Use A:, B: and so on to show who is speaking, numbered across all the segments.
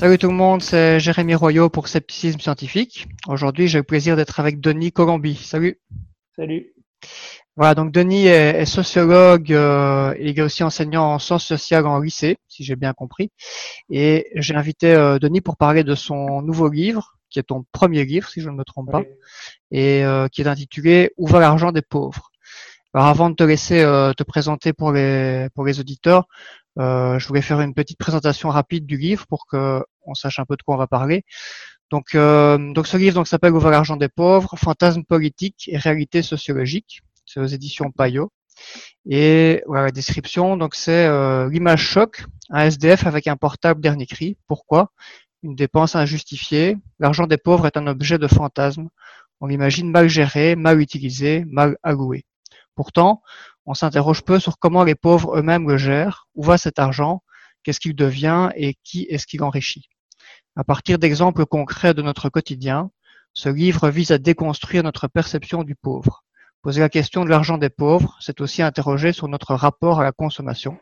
A: Salut tout le monde, c'est Jérémy Royot pour Scepticisme Scientifique. Aujourd'hui, j'ai le plaisir d'être avec Denis Colombi. Salut.
B: Salut.
A: Voilà, donc Denis est, sociologue euh, et il est aussi enseignant en sciences sociales en lycée, si j'ai bien compris. Et j'ai invité euh, Denis pour parler de son nouveau livre, qui est ton premier livre, si je ne me trompe pas, et euh, qui est intitulé Où va l'argent des pauvres Alors avant de te laisser te présenter pour les, pour les auditeurs, euh, je voulais faire une petite présentation rapide du livre pour que on sache un peu de quoi on va parler. Donc, euh, donc ce livre donc s'appelle Ouvrir l'argent des pauvres, fantasmes politiques et réalité sociologique. C'est aux éditions Payot. Et voilà la description. Donc c'est euh, l'image choc, un SDF avec un portable dernier cri. Pourquoi? Une dépense injustifiée. L'argent des pauvres est un objet de fantasme. On l'imagine mal géré, mal utilisé, mal alloué. Pourtant, on s'interroge peu sur comment les pauvres eux-mêmes le gèrent, où va cet argent, qu'est-ce qu'il devient? Et qui est-ce qu'il enrichit. À partir d'exemples concrets de notre quotidien, ce livre vise à déconstruire notre perception du pauvre. Poser la question de l'argent des pauvres, c'est aussi interroger sur notre rapport à la consommation,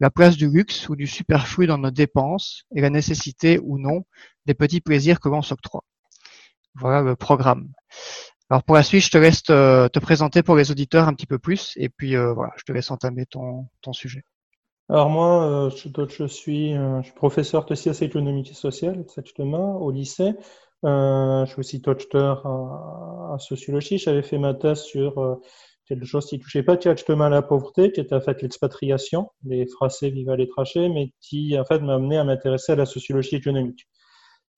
A: la place du luxe ou du superflu dans nos dépenses et la nécessité ou non des petits plaisirs que l'on s'octroie. Voilà le programme. Alors pour la suite, je te laisse te, présenter pour les auditeurs un petit peu plus et puis euh, voilà, je te laisse entamer ton, ton sujet.
B: Alors moi, euh, je, suis, euh, je suis professeur de sciences économiques et sociales au lycée. je suis aussi docteur en, sociologie. J'avais fait ma thèse sur quelque chose qui touchait pas directement à la pauvreté, qui était en fait l'expatriation. Les Français vivent à l'étranger, mais qui en fait m'a amené à m'intéresser à la sociologie économique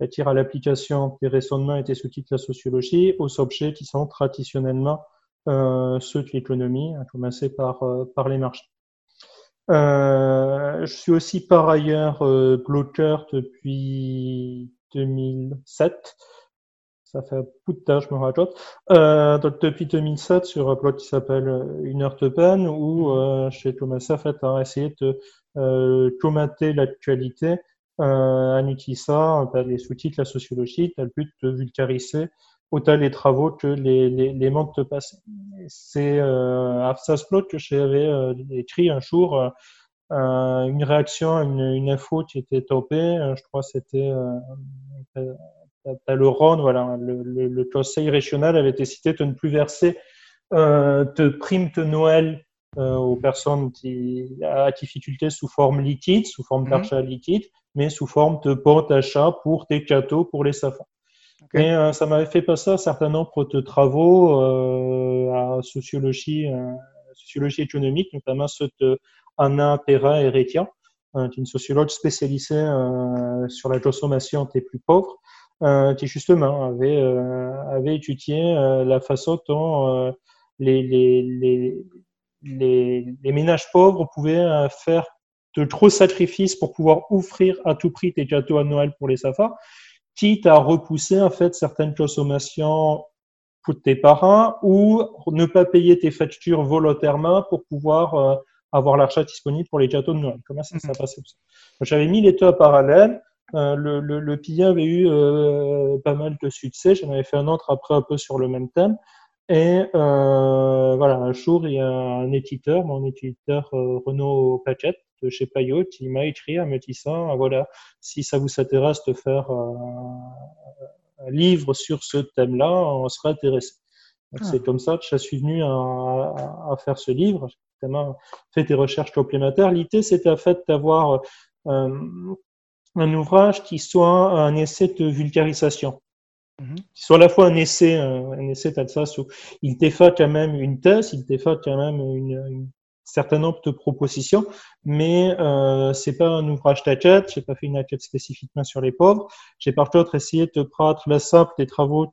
B: c'est-à-dire à l'application des raisonnements et des outils de la sociologie aux objets qui sont traditionnellement euh, ceux de l'économie, à commencer par, euh, par les marchés. Euh, je suis aussi par ailleurs euh, bloqueur depuis 2007. Ça fait un bout de temps, je me rajoute. Euh, donc depuis 2007, sur un blog qui s'appelle Une heure de peine, où euh, j'ai commencé en fait, à essayer de commenter l'actualité euh, en utilisant ben, les sous-titres, la sociologie, as le but de vulgariser autant les travaux que les, les, les mondes te passent. C'est euh, à Blog que j'avais euh, écrit un jour euh, une réaction à une, une, info qui était topée. je crois que c'était euh, le Rhône, voilà, le, le, le, conseil régional avait décidé de ne plus verser euh, de primes de Noël euh, aux personnes qui, à difficulté sous forme liquide, sous forme mhm. d'achat liquide, mais sous forme de bons d'achat pour des cadeaux pour les enfants. Et euh, ça m'avait fait passer un certain nombre de travaux euh, à sociologie, euh, sociologie économique, notamment ceux de Anna Perra Heretia, euh, une sociologue spécialisée euh, sur la consommation des plus pauvres, qui justement avait, avait étudié la façon dont les, les, les, les, les ménages pauvres pouvaient faire de gros sacrifices pour pouvoir offrir à tout prix tes cadeaux à Noël pour les safars, quitte à repousser en fait certaines consommations pour tes parents ou ne pas payer tes factures volontairement pour pouvoir euh, avoir l'achat disponible pour les cadeaux de Noël. Comment ça s'est mhm. passé J'avais mis les deux en parallèle. Euh, le, le, le avait eu euh, pas mal de succès. J'en avais fait un autre après un peu sur le même thème. Et euh, voilà, un jour, il y a un éditeur, mon éditeur euh, Renaud Paquette de chez Payot, qui m'a écrit en me disant, ah, voilà, si ça vous intéresse de faire euh, un livre sur ce thème-là, on serait intéressé. Ah. C'est comme ça que je suis venu à, à, faire ce livre. J'ai fait des recherches complémentaires. L'idée, c'était en fait d'avoir euh, un ouvrage qui soit un essai de vulgarisation. Mhm. Soit à la fois un essai, un, essai d'Alsace où il défait quand même une thèse, il défait quand même une, une certain nombre de propositions, mais euh, c'est pas un ouvrage d'enquête. J'ai pas fait une enquête spécifiquement sur les pauvres. J'ai par contre essayé de prendre la simple des travaux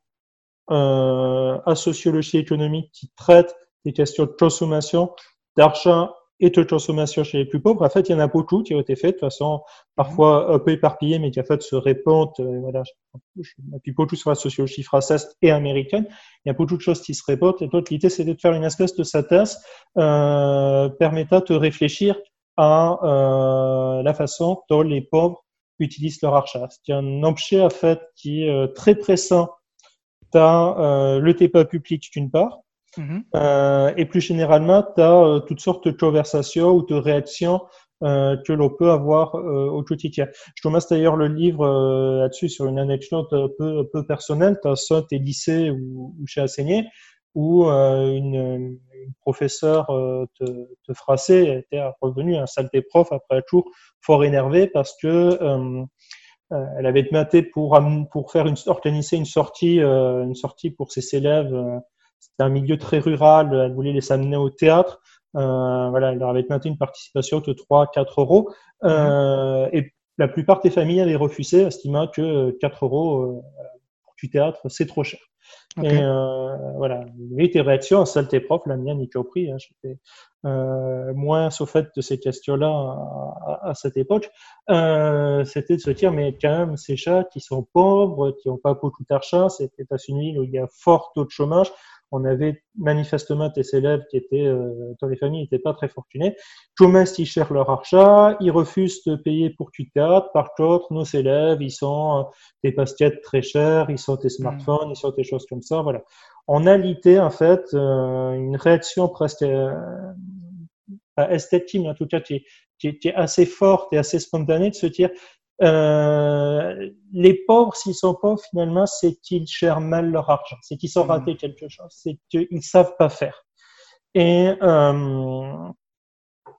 B: euh, à sociologie économique qui traitent des questions de consommation, d'argent et de consommation chez les plus pauvres. En fait, il y en a beaucoup qui ont été faits de façon parfois un peu éparpillée, mais qui en fait se répondent. Euh, voilà, je m'appuie beaucoup sur la sociologie française et américaine. Il y a beaucoup de choses qui se répondent. Et donc, l'idée, c'était de faire une espèce de synthèse euh, permettant de réfléchir à euh, la façon dont les pauvres utilisent leur argent. C'est un objet, en fait, qui est euh, très pressant dans euh, le débat public d'une part, Mhm. Euh, et plus généralement, tu as euh, toutes sortes de conversations ou de réactions euh, que l'on peut avoir euh, au quotidien. Je commence d'ailleurs le livre euh, là-dessus sur une anecdote peu, peu personnelle. Tu as ça, tes lycées où, où j'ai enseigné, où une, une, professeure te, te frassait, était revenue à un salle des profs après un tour fort énervée parce que elle avait demandé pour, pour faire une, organiser une sortie, une sortie pour ses élèves. C'était un milieu très rural. Elle voulait les amener au théâtre. Euh, voilà, elle leur avait demandé une participation de 3-4 euros. Euh, et la plupart des familles avaient refusé, estimant que 4 euros euh, pour du théâtre, c'est trop cher. Okay. Et euh, voilà, il y avait des réactions, celle des profs, la mienne y compris. Hein, J'étais euh, moins au fait de ces questions-là à, à, cette époque. Euh, C'était de se dire, mais quand même, ces chats qui sont pauvres, qui n'ont pas beaucoup d'argent, c'est les États-Unis où il y a fort taux de chômage, on avait manifestement des élèves qui étaient euh, dans les familles n'étaient pas très fortunés. Comment ils cherchent leur achat, ils refusent de payer pour du théâtre. Par contre, nos élèves, ils sont euh, des baskets très chers, ils sont des smartphones, ils sont des choses comme ça. Voilà. On a l'idée en fait euh, une réaction presque euh, esthétique, mais en tout cas qui, qui, qui est assez forte et assez spontanée de se dire euh, les pauvres, s'ils sont pauvres, finalement, c'est qu'ils gèrent mal leur argent, c'est qu'ils sont mmh. ratés quelque chose, c'est qu'ils savent pas faire. Et euh,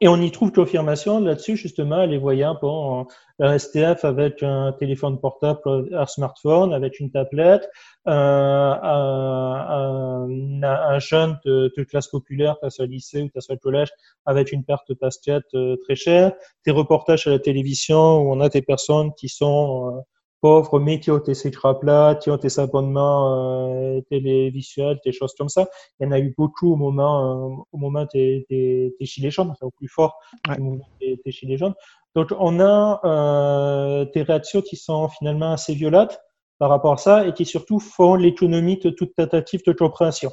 B: et on y trouve confirmation là-dessus, justement, les voyant, bon, un STF avec un téléphone portable, un smartphone, avec une tablette, euh, un, un, un, jeune de, classe populaire, que ce lycée ou que ce collège, avec une perte de basket euh, très chère, des reportages à la télévision où on a des personnes qui sont euh, pauvres, mais qui ont tes plats, qui ont tes abonnements euh, télévisuels, des choses comme ça. Il y en a eu beaucoup au moment, euh, au moment des, des, des gilets jaunes, enfin, au plus fort ouais. au moment des, des, gilets jaunes. Donc, on a euh, des réactions qui sont finalement assez violentes par rapport à ça et qui surtout font l'économie de toute tentative de compréhension.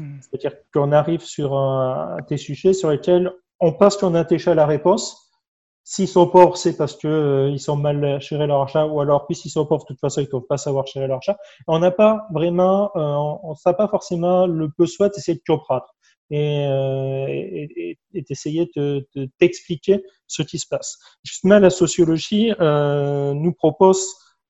B: Mmh. C'est-à-dire qu'on arrive sur un, des sujets sur lesquels on pense qu'on a déjà la réponse, S'ils sont pauvres, c'est parce que euh, ils sont mal gérés leur achat, ou alors puis s'ils sont pauvres, de toute façon, ils ne peuvent pas savoir gérer leur achat. On n'a pas vraiment, euh, on n'a pas forcément le besoin d'essayer de comprendre et, euh, et, et d'essayer de, de t'expliquer ce qui se passe. Justement, la sociologie euh, nous propose,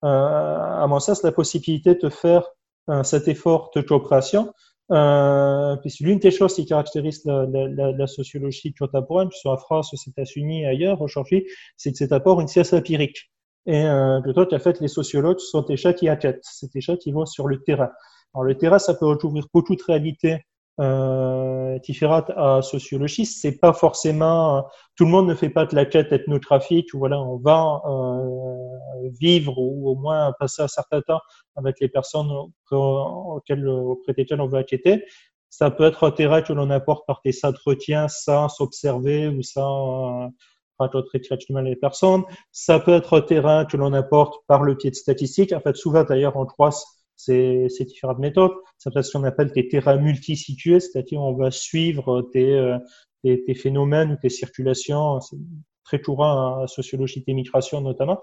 B: euh, à mon sens, la possibilité de faire euh, cet effort de coopération euh, l'une des choses qui caractérise la, la, la sociologie contemporaine, que ce soit en France, aux États-Unis et ailleurs aujourd'hui, c'est que cet apport une science empirique. Et euh, plutôt qu'en fait, les sociologues sont des chats qui enquêtent, c'est des chats qui vont sur le terrain. Alors le terrain, ça peut recouvrir beaucoup de réalités euh, différentes à sociologie. C'est pas forcément tout le monde ne fait pas de la quête ethnographique. Voilà, on va euh, vivre ou au moins passer un certain temps avec les personnes auxquelles, auprès desquelles on veut enquêter. Ça peut être un terrain que l'on apporte par des entretiens sans s'observer ou sans rencontrer directement les personnes. Ça peut être un terrain que l'on apporte par le pied de statistique. En fait, souvent d'ailleurs, on croise ces, ces différentes méthodes. Ça peut être ce qu'on appelle des terrains multisitués, c'est-à-dire on va suivre des, euh, des, des phénomènes ou des circulations. C'est très courant en sociologie des migrations notamment.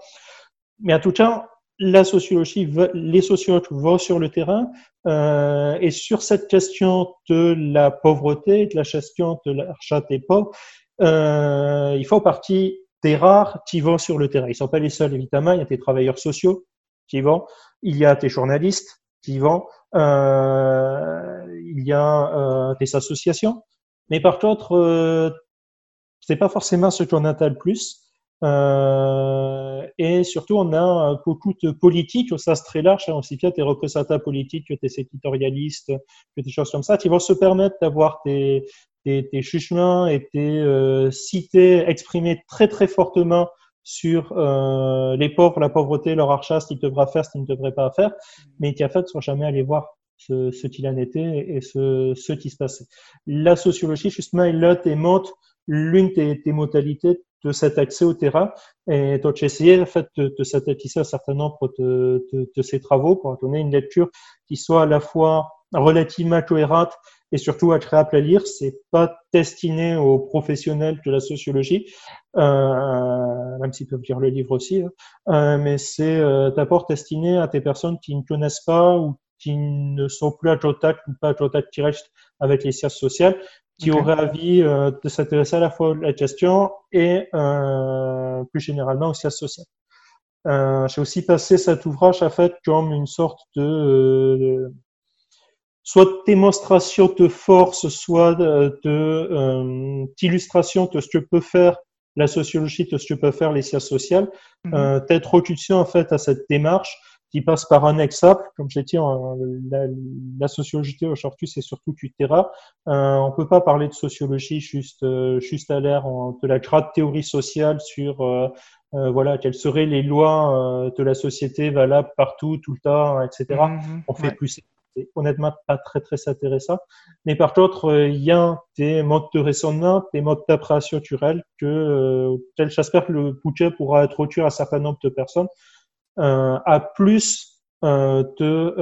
B: Mais en tout cas, la sociologie, les sociologues vont sur le terrain euh, et sur cette question de la pauvreté, de la gestion de l'achat des pauvres, euh, il faut partie des rares qui vont sur le terrain. Ils ne sont pas les seuls, évidemment. Il y a des travailleurs sociaux qui vont, il y a des journalistes qui vont, euh, il y a euh, des associations. Mais par contre, euh, c'est pas forcément ce qu'on entend le plus. Et surtout, on a beaucoup de politiques au sens très large, hein, aussi bien des représentants politiques que des éditorialistes, que des choses comme ça, qui vont se permettre d'avoir des, jugements et euh, cités exprimés très très fortement sur euh, les pauvres, la pauvreté, leur achat, ce qu'ils devraient faire, ce qu'ils ne devraient pas faire, mais qui en fait ne sont jamais allés voir ce, ce qu'il en était et ce, ce qui se passait. La sociologie, justement, elle démontre l'une des, des modalités de cet accès au terrain. Et donc, j'ai essayé en fait, de, de synthétiser un certain nombre de, de, de, ces travaux pour donner une lecture qui soit à la fois relativement cohérente et surtout agréable à lire. C'est pas destiné aux professionnels de la sociologie, euh, même s'ils peuvent lire le livre aussi, hein. euh, mais c'est euh, d'abord destiné à des personnes qui ne connaissent pas ou qui ne sont plus à contact ou pas à contact direct avec les sciences sociales, qui aurait envie de s'intéresser à la fois à la question et plus généralement aux sciences sociales. J'ai aussi passé cet ouvrage en fait comme une sorte de soit de démonstration de force, soit de, euh, d'illustration de ce que peut faire la sociologie, de ce que peut faire les sciences sociales, mmh. euh, introduction en fait à cette démarche qui passe par un exemple. Comme j'ai dit, la, la, sociologie aujourd'hui, c'est surtout du terrain. Euh, on peut pas parler de sociologie juste euh, juste à l'air de la grande théorie sociale sur euh, euh, voilà quelles seraient les lois de la société valables partout, tout le temps, etc. Mmh, on fait plus c'est honnêtement pas très très intéressant. Mais par contre, euh, il y a des modes de raisonnement, des modes d'appréhension naturelle que euh, j'espère que le budget pourra à un certain nombre de personnes, euh, à plus de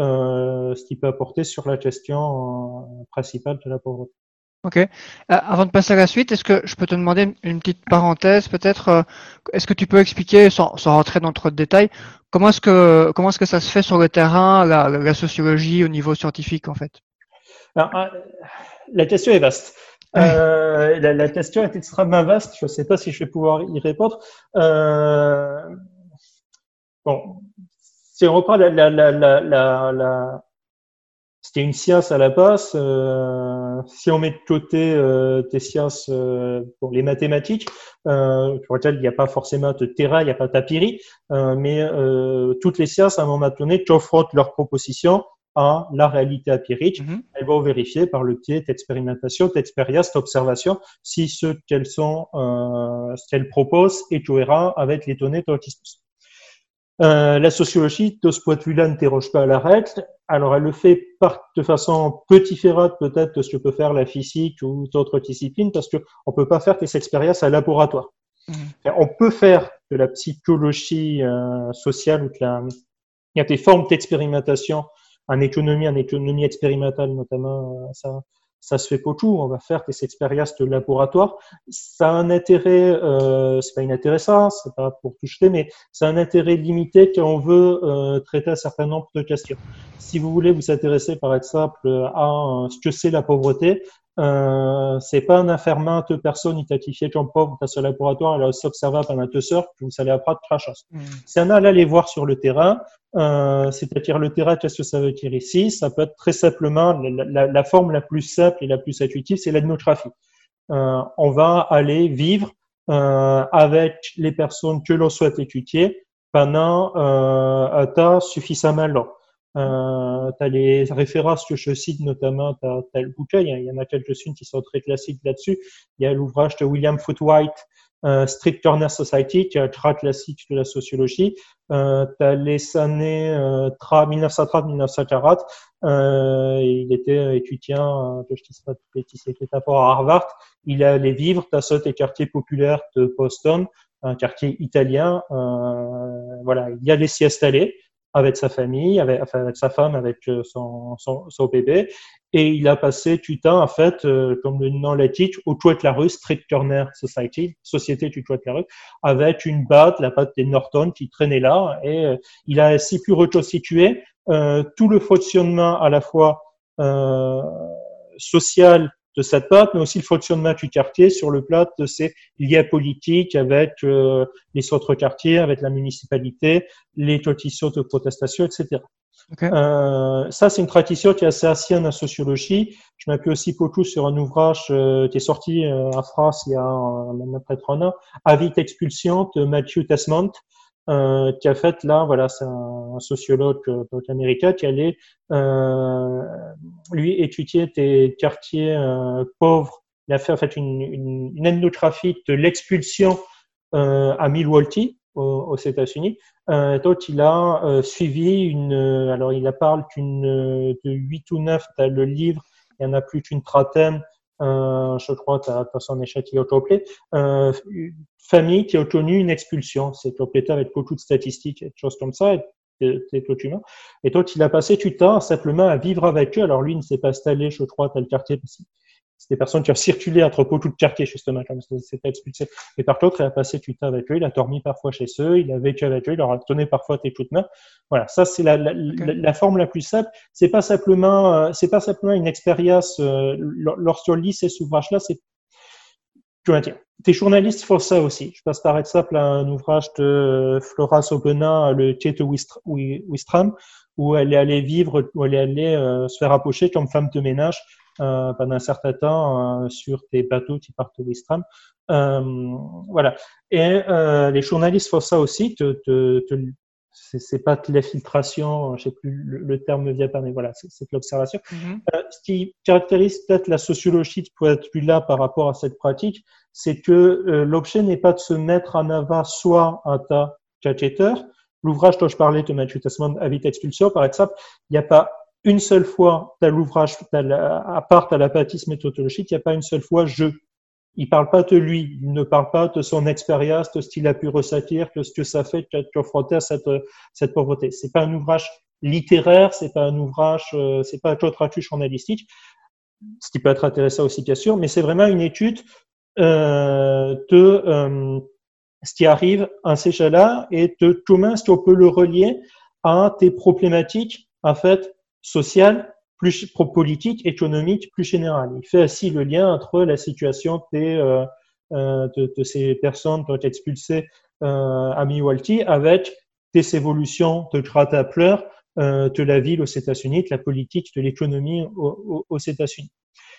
B: ce qu'il peut apporter sur la question principale de la pauvreté.
A: Ok. Euh, avant de passer à la suite, est-ce que je peux te demander une petite parenthèse peut-être euh, Est-ce que tu peux expliquer, sans, sans, rentrer dans trop de détails, comment est-ce que comment est-ce que ça se fait sur le terrain, la, la sociologie au niveau scientifique en fait?
B: Alors, euh, La question est vaste. Euh, la, la, question est extrêmement vaste. Je ne sais pas si je vais pouvoir y répondre. Euh, bon, si on reprend la, la, la, la c'était une science à la base. Euh, si on met de côté euh, des sciences, euh, pour les mathématiques, euh, pour lesquelles il n'y a pas forcément de terrain, il n'y a pas d'apiri, euh, mais euh, toutes les sciences, à un moment donné, confrontent leurs propositions à la réalité empirique. Mm-hmm. Elles vont vérifier par le pied d'expérimentation, d'expérience, d'observation, si ce qu'elles sont, ce qu'elles proposent est cohérent avec les données dont ils euh, la sociologie, de ce point de vue-là, n'interroge pas à la règle. Alors, elle le fait par, de façon peu différente peut-être de ce que peut faire la physique ou d'autres disciplines, parce qu'on ne peut pas faire des expériences à laboratoire. Mmh. On peut faire de la psychologie euh, sociale ou de la... Il y a des formes d'expérimentation en économie, en économie expérimentale notamment, euh, ça, ça se fait pas tout. On va faire des expériences de laboratoire. Ça a un intérêt, euh, c'est pas inintéressant, c'est pas pour tout jeter, mais a un intérêt limité quand on veut euh, traiter un certain nombre de questions. Si vous voulez vous intéresser, par exemple, à ce que c'est la pauvreté, c'est pas un affairement de personnes identifiées comme pauvres dans ce laboratoire, elle a aussi observé pendant deux heures que vous allez apprendre trois choses. Mm. C'est un aller voir sur le terrain, euh, c'est-à-dire le terrain, qu'est-ce que ça veut dire ici? Ça peut être très simplement, la, la, forme la plus simple et la plus intuitive, c'est l'ethnographie. Euh, on va aller vivre euh, avec les personnes que l'on souhaite étudier pendant euh, un temps suffisamment long. Euh, tu as les références que je cite, notamment, tu as, le bouquin, il y, en a quelques-unes qui sont très classiques là-dessus. Il y a l'ouvrage de William Footwhite, euh, Strict Corner Society, qui est un très classique de la sociologie. Euh, tu as les années euh, 1930-1940. Euh, il était étudiant, euh, je ne sais pas qui était à Harvard. Il allait vivre dans ce des quartiers populaires de Boston, un quartier italien. Euh, voilà, il allait s'y installer avec sa famille, avec, enfin, avec sa femme, avec euh, son, son, son, bébé. Et il a passé du temps, en fait, euh, comme le nom l'indique, au de la rue, Street Corner Society, Société du de la rue, avec une batte, la batte des Norton qui traînait là. Et euh, il a ainsi pu reconstituer euh, tout le fonctionnement à la fois social de cette patte, mais aussi le fonctionnement du quartier sur le plat de ses liens politiques avec euh, les autres quartiers, avec la municipalité, les traditions de protestation, etc. Euh, ça, c'est une tradition qui est assez ancienne en sociologie. Je m'appuie aussi beaucoup sur un ouvrage euh, qui est sorti euh, en France il y a maintenant près de un an, Avis d'expulsion de Matthew Tesmont, euh, qui a fait là, voilà, c'est un, sociologue euh, américain qui allait euh, lui étudier des quartiers euh, pauvres. Il a fait en fait une, une, ethnographie de l'expulsion à Milwaukee aux, États-Unis. donc il a suivi une, alors il a parle d'une de huit ou neuf le livre. Il y en a plus qu'une trentaine je crois, as, son échec qui est complet, euh, famille qui a obtenu une expulsion. C'est complété avec beaucoup de statistiques et de choses comme ça. Et, humain. Et donc, il a passé du temps simplement à vivre avec eux. Alors, lui, il ne s'est pas installé, je crois, tel quartier, c'est des personnes qui ont circulé entre Potou de quartier, justement, comme c'était expulsé. Et par contre, il a passé du temps avec eux, il a dormi parfois chez eux, il a vécu avec eux, il leur a donné parfois tes coups de main. Voilà, ça c'est la, la, la, forme la plus simple. C'est pas simplement, euh, c'est pas simplement une expérience. Euh, lorsqu'on lit ces ouvrages-là, c'est tu vas dire, tes journalistes font ça aussi. Je passe par exemple à un ouvrage de Flora Sobenin, le Tieto Wistram, où elle est allée vivre, où elle est allée euh, se faire approcher comme femme de ménage euh, pendant un certain temps euh, sur des bateaux qui partent au Wistram. Euh, voilà. Et les journalistes font ça aussi, te, te, te c'est pas de l'infiltration, je sais plus le, terme ne vient pas, mais voilà, c'est de l'observation. Mm-hmm. euh, ce qui caractérise peut-être la sociologie plus là par rapport à cette pratique, c'est que euh, l'objet n'est pas de se mettre en avant soit un tas catcheteurs. L'ouvrage dont je parlais de Mathieu Tasman, Habit Expulsion, par exemple, il n'y a pas une seule fois, dans l'ouvrage, à part à l'apathisme méthodologique, il n'y a pas une seule fois je il parle pas de lui, il ne parle pas de son expérience, de ce qu'il a pu ressentir, de ce que ça fait de confronté à cette, cette pauvreté. C'est pas un ouvrage littéraire, c'est pas un ouvrage, euh, c'est pas un traduit journalistique, ce qui peut être intéressant aussi bien sûr, mais c'est vraiment une étude euh, de euh, ce qui arrive à ces gens-là et de comment est-ce qu'on peut le relier à des problématiques en fait sociales plus politique, économique, plus général. Il fait aussi le lien entre la situation des, euh, euh de, de, ces personnes qui ont été expulsées euh, à Milwaukee avec des évolutions de grade à pleurs euh, de la ville aux États-Unis, de la politique, de l'économie aux, aux, États-Unis.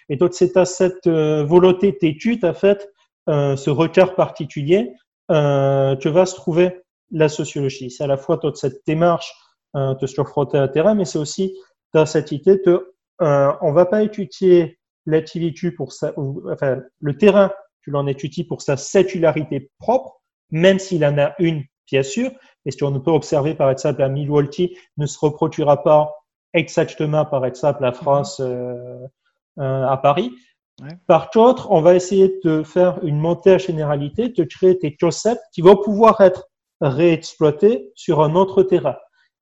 B: Et donc c'est à cette euh, volonté d'étude, en fait, euh, ce regard particulier, que va se trouver la sociologie. C'est à la fois toute cette démarche de se confronter à terrain, mais c'est aussi dans cette idée de, euh, on va pas étudier l'activité pour sa, enfin, le terrain, tu l'en étudies pour sa sécularité propre, même s'il en a une, bien sûr. Et ce qu'on peut observer, par exemple, à Milwaukee ne se reproduira pas exactement, par exemple, la France euh, euh, à Paris. Par contre, on va essayer de faire une montée à généralité, de créer des concepts qui vont pouvoir être réexploités sur un autre terrain.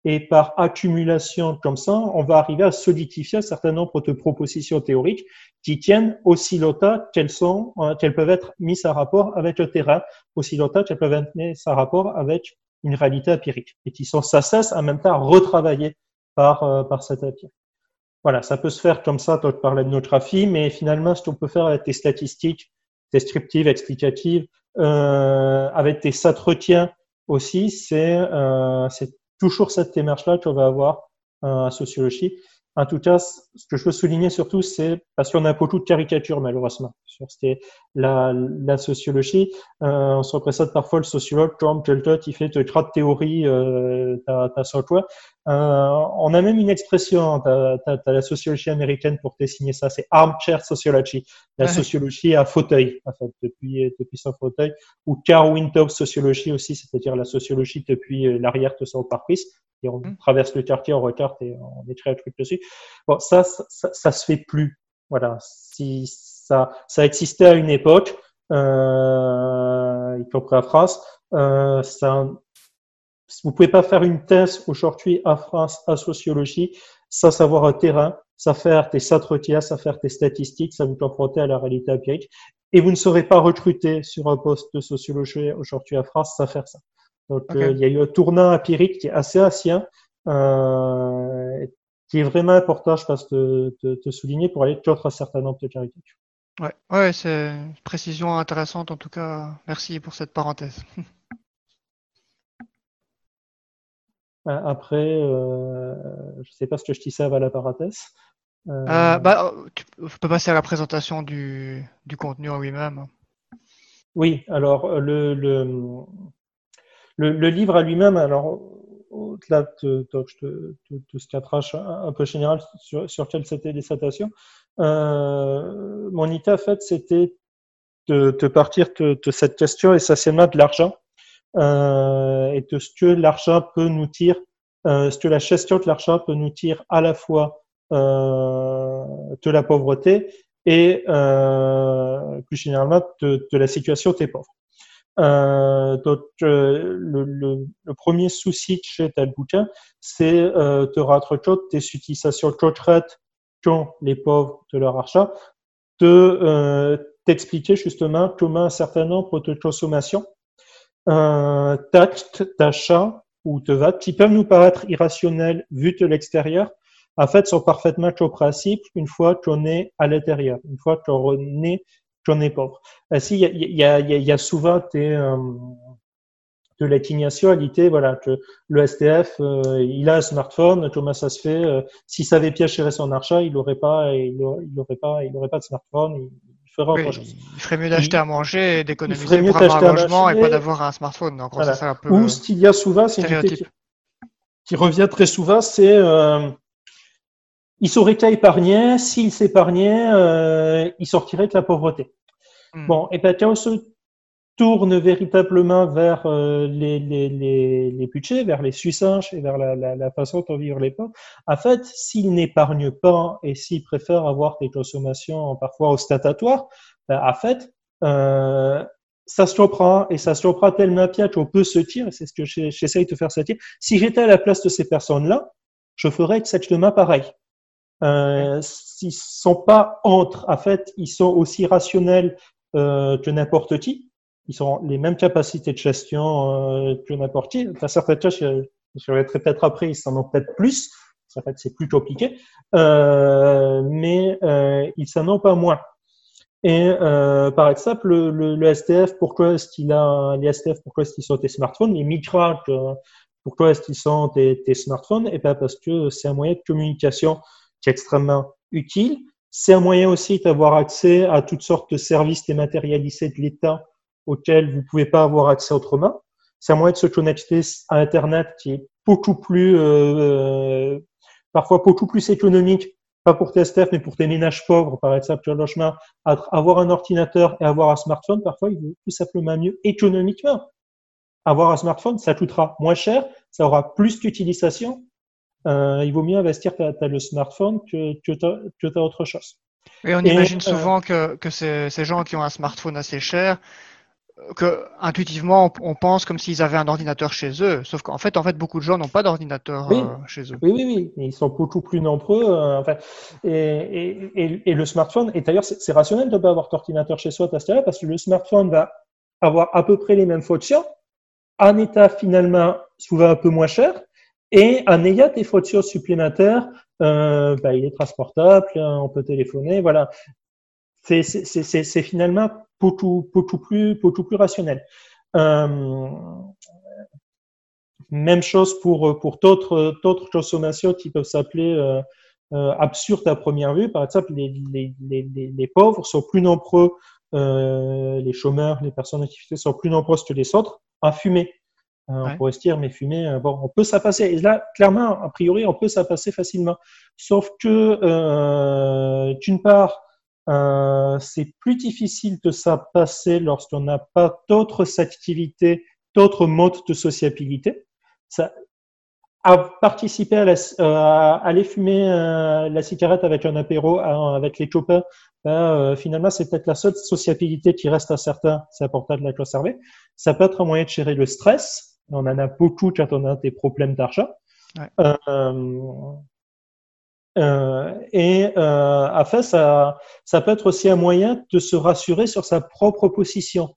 B: Et par accumulation comme ça, on va arriver à solidifier un certain nombre de propositions théoriques qui tiennent aussi longtemps qu'elles sont, euh, qu'elles peuvent être mises à rapport avec le terrain, aussi longtemps qu'elles peuvent être mises à rapport avec une réalité empirique et qui sont sans cesse en même temps retravaillées par, euh, par cette empirique. Voilà, ça peut se faire comme ça, toi tu parlais de notographie, mais finalement, ce qu'on peut faire avec des statistiques descriptives, explicatives, euh, avec des entretiens aussi, c'est euh, toujours cette démarche-là qu'on va avoir en sociologie. En tout cas, ce que je veux souligner surtout, c'est parce qu'on a beaucoup de caricatures malheureusement sur la, la sociologie. Euh, on se représente parfois le sociologue comme quelqu'un qui fait de grandes théories euh, t'as sur toi. Euh, on a même une expression, t'as as, la sociologie américaine pour dessiner ça, c'est armchair sociology, la sociologie à fauteuil, en fait, depuis depuis son fauteuil, ou car window sociologie aussi, c'est-à-dire la sociologie depuis euh, l'arrière de son pare-brise et on mmh. traverse le quartier, on regarde et on écrit un truc dessus. Bon, ça, ça, ça, se fait plus. Voilà. Si ça, ça existait à une époque, euh, y compris en France, euh, ça, vous pouvez pas faire une thèse aujourd'hui en France en sociologie sans savoir un terrain, sans faire des entretiens, sans faire des statistiques, ça vous confronter à la réalité empirique. Et vous ne serez pas recruté sur un poste de sociologie aujourd'hui en France sans faire ça. Donc, euh, il y a eu un tournant empirique qui est assez ancien, euh, qui est vraiment important, je pense, de, de, de souligner pour aller contre un certain nombre de caricatures.
A: Ouais, ouais c'est une précision intéressante en tout cas. Merci pour cette parenthèse.
B: Euh, après, euh, je sais pas ce que je dis à la parenthèse.
A: Euh... Euh, bah, tu peux passer à la présentation du, du contenu en lui-même.
B: Oui, alors le, le, le, le livre à lui-même, alors au-delà de, de, de, de, ce un peu général sur, sur quelles c'était les citations, euh, mon idée en fait c'était de, partir de, cette question essentiellement de l'argent euh, et de ce que l'argent peut nous tirer, euh, ce que la gestion de l'argent peut nous tirer à la fois euh, de la pauvreté et euh, plus généralement de, de la situation des pauvres. Euh, donc, euh, le, le, le, premier souci chez tel bouquin, c'est euh, de rendre compte des utilisations concrètes qu'ont les pauvres de leur argent te t'expliquer justement comment un certain nombre de consommations, euh, d'actes, d'achats ou de va qui peuvent nous paraître irrationnels vu de l'extérieur, en fait, sont parfaitement principe une fois qu'on est à l'intérieur, une fois qu'on est, qu'on est pauvre. Ainsi, il y a, y, y, y a, souvent des, euh, de l'indignation à l'idée, voilà, que le STF, euh, il a un smartphone, comment ça se fait euh, S'il savait bien gérer son argent, il n'aurait pas, il aurait, pas, il aurait pas de smartphone. Ferait
A: oui, autre chose. Il ferait mieux d'acheter à manger et d'économiser pour avoir un logement et pas d'avoir un smartphone. Donc,
B: voilà. ça un peu Ou ce qu'il y a souvent, c'est qui, qui, revient très souvent, c'est euh, il saurait qu'à épargner. S'il s'épargnait, euh, il sortirait de la pauvreté. Hmm. Bon, et on se tourne véritablement vers euh, les, les, les, les, budgets, vers les suçages et vers la, la, la façon dont vivre les pauvres, en fait, s'il n'épargne pas et s'il préfère avoir des consommations parfois ostentatoires, ben, en fait, euh, ça se reprend et ça se reprend tellement bien qu'on peut se dire, et c'est ce que j'essaye de faire dire, si j'étais à la place de ces personnes-là, je ferais exactement pareil. Euh, s'ils sont pas entre, en fait, ils sont aussi rationnels euh, que n'importe qui. Ils ont les mêmes capacités de gestion euh, que n'importe qui. Enfin, certaines tâches, je, je vais peut-être après, ils en ont peut-être plus. En fait, c'est plus compliqué, euh, mais euh, ils s'en ont pas moins. Et euh, par exemple, le, STF, pourquoi est-ce qu'il a les STF, pourquoi est-ce qu'ils sont des smartphones? Les micros, pourquoi est-ce qu'ils sont des smartphones? Et eh bien parce que c'est un moyen de communication qui est extrêmement utile. C'est un moyen aussi d'avoir accès à toutes sortes de services dématérialisés de l'État auxquels vous pouvez pas avoir accès autrement. C'est un moyen de se connecter à Internet qui est beaucoup plus, euh, parfois beaucoup plus économique, pas pour tes STF, mais pour tes ménages pauvres, par exemple, sur le logement. Avoir un ordinateur et avoir un smartphone, parfois, il vaut tout simplement mieux économiquement. Avoir un smartphone, ça coûtera moins cher, ça aura plus d'utilisation, euh, il vaut mieux investir, tu as, le smartphone que, que tu as, autre chose.
A: Et on imagine euh, souvent que, que ces, ces, gens qui ont un smartphone assez cher, que intuitivement on, pense comme s'ils avaient un ordinateur chez eux, sauf qu'en fait, en fait, beaucoup de gens n'ont pas d'ordinateur
B: oui.
A: euh, chez eux.
B: Oui, oui, oui, ils sont beaucoup plus nombreux. Euh, enfin, et, et, et, et, le smartphone, et d'ailleurs, c'est rationnel de ne pas avoir d'ordinateur chez soi, parce que le smartphone va avoir à peu près les mêmes fonctions, en état finalement souvent un peu moins cher, et en ayant des photos supplémentaires, euh, bah, il est transportable, on peut téléphoner, voilà. C'est finalement beaucoup, beaucoup, plus, beaucoup plus rationnel. Euh, même chose pour, pour d'autres consommations qui peuvent s'appeler euh, euh, absurdes à première vue. Par exemple, les, les, les, les pauvres sont plus nombreux, les chômeurs, les personnes en activité sont plus nombreuses que les autres à fumer. Ouais. On pourrait se dire, mais fumer, bon, on peut s'appasser. Et là, clairement, a priori, on peut s'appasser facilement. Sauf que, d'une part, euh, c'est plus difficile de s'appasser lorsqu'on n'a pas d'autres activités, d'autres modes de sociabilité. Ça, à participer à, la, à aller fumer euh, la cigarette avec un apéro, avec les copains, ben, finalement, c'est peut-être la seule sociabilité qui reste à certains. C'est important de la conserver. Ça peut être un moyen de gérer le stress on en a beaucoup quand on a des problèmes d'argent. Ouais. Euh, euh, et euh, fait, ça, ça peut être aussi un moyen de se rassurer sur sa propre position.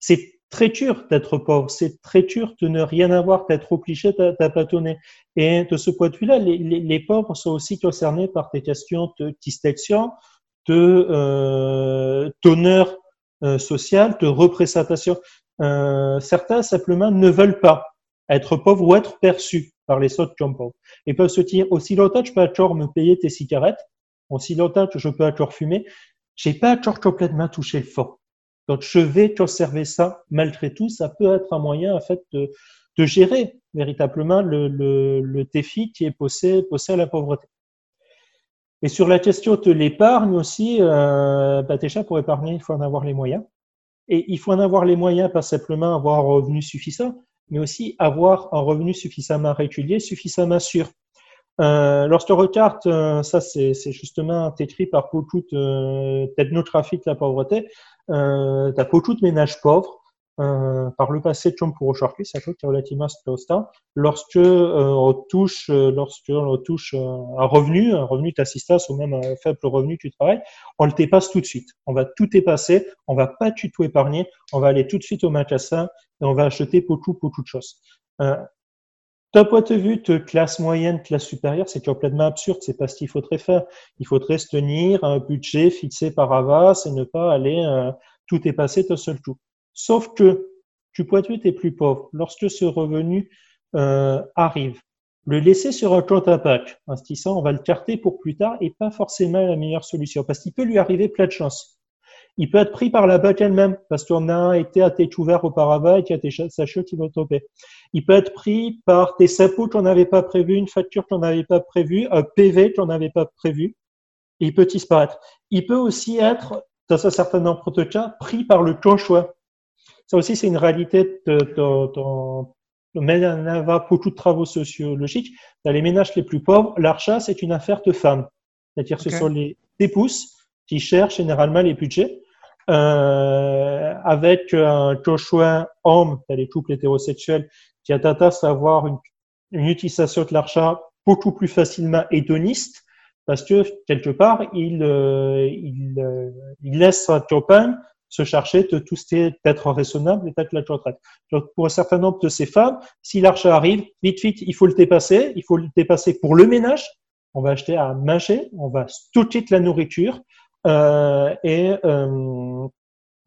B: C'est très dur d'être pauvre, c'est très dur de ne rien avoir, d'être obligé d'aplatonner. Et de ce point de vue-là, les, les, les, pauvres sont aussi concernés par des questions de distinction, de euh, d'honneur euh, social, de représentation. Euh, certains simplement ne veulent pas être pauvres ou être perçus par les autres pauvres. Et peuvent se dire, aussi longtemps je peux encore me payer tes cigarettes, aussi longtemps que je peux encore fumer, j'ai pas encore complètement touché le fond. Donc, je vais conserver ça malgré tout. Ça peut être un moyen, en fait, de, de gérer véritablement le, le, le, défi qui est posé, posé à la pauvreté. Et sur la question de l'épargne aussi, euh, bah déjà, pour épargner, il faut en avoir les moyens. Et il faut en avoir les moyens, pas simplement avoir un revenu suffisant, mais aussi avoir un revenu suffisamment régulier, suffisamment sûr. Euh, lorsque regarde, euh, ça c'est justement écrit par beaucoup de, d'ethnographie de la pauvreté, euh, t'as beaucoup de ménages pauvres, euh, par le passé de pour aujourd'hui, c'est un truc qui est relativement constant. Lorsque euh, on touche, euh, lorsque on touche un revenu, un revenu d'assistance ou même un faible revenu du travail, on le dépasse tout de suite. On va tout dépasser, on va pas du tout épargner, on va aller tout de suite au magasin et on va acheter pour tout, pour toute chose. Euh, d'un point de vue de classe moyenne, classe supérieure, c'est complètement absurde. C'est pas ce qu'il faudrait faire. Il faudrait se tenir à un budget fixé par avance et ne pas aller euh, tout dépasser d'un seul coup. Sauf que, du point de vue des plus pauvres, lorsque ce revenu euh, arrive, le laisser sur un compte impact, se disant on va le carter pour plus tard, est pas forcément la meilleure solution parce qu'il peut lui arriver plein de chances. Il peut être pris par la banque elle-même parce qu'on a été à tête ouvert auparavant et qu'il y a des sachets qui vont tomber. Il peut être pris par des sapos qu'on n'avait pas prévu, une facture qu'on n'avait pas prévue, un PV qu'on n'avait pas prévu. Et il peut disparaître. Il peut aussi être, dans un certain nombre de cas, pris par le choix. Ça aussi, c'est une réalité de, de, de, beaucoup de travaux sociologiques. Dans les ménages les plus pauvres, l'achat, c'est une affaire de femmes. C'est-à-dire, ce sont les épouses qui cherchent généralement les budgets euh, avec un conjoint homme, les couples hétérosexuels, qui a tendance à avoir une, utilisation de l'argent beaucoup plus facilement hédoniste, parce que quelque part, il, euh, il, euh, il laisse sa compagne se chercher de tout ce qui est d'être raisonnable et d'être la retraite. Donc, pour un certain nombre de ces femmes, si l'argent arrive, vite, vite, il faut le dépasser. Il faut le dépasser pour le ménage. On va acheter à manger, on va stocker de la nourriture, euh, et euh,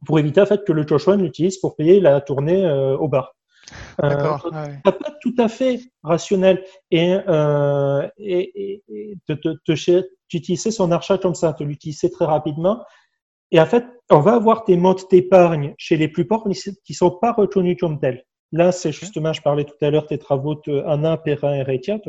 B: pour éviter en fait que le Joshua l'utilise pour payer la tournée euh, au bar.
A: D'accord.
B: pas tout à fait rationnel et, euh, et, et, d'utiliser son achat comme ça, de l'utiliser très rapidement. Et en fait, on va avoir des modes d'épargne chez les plus pauvres qui sont pas reconnus comme tels. Là, c'est justement, je parlais tout à l'heure des travaux de Anna Perrin et Retia,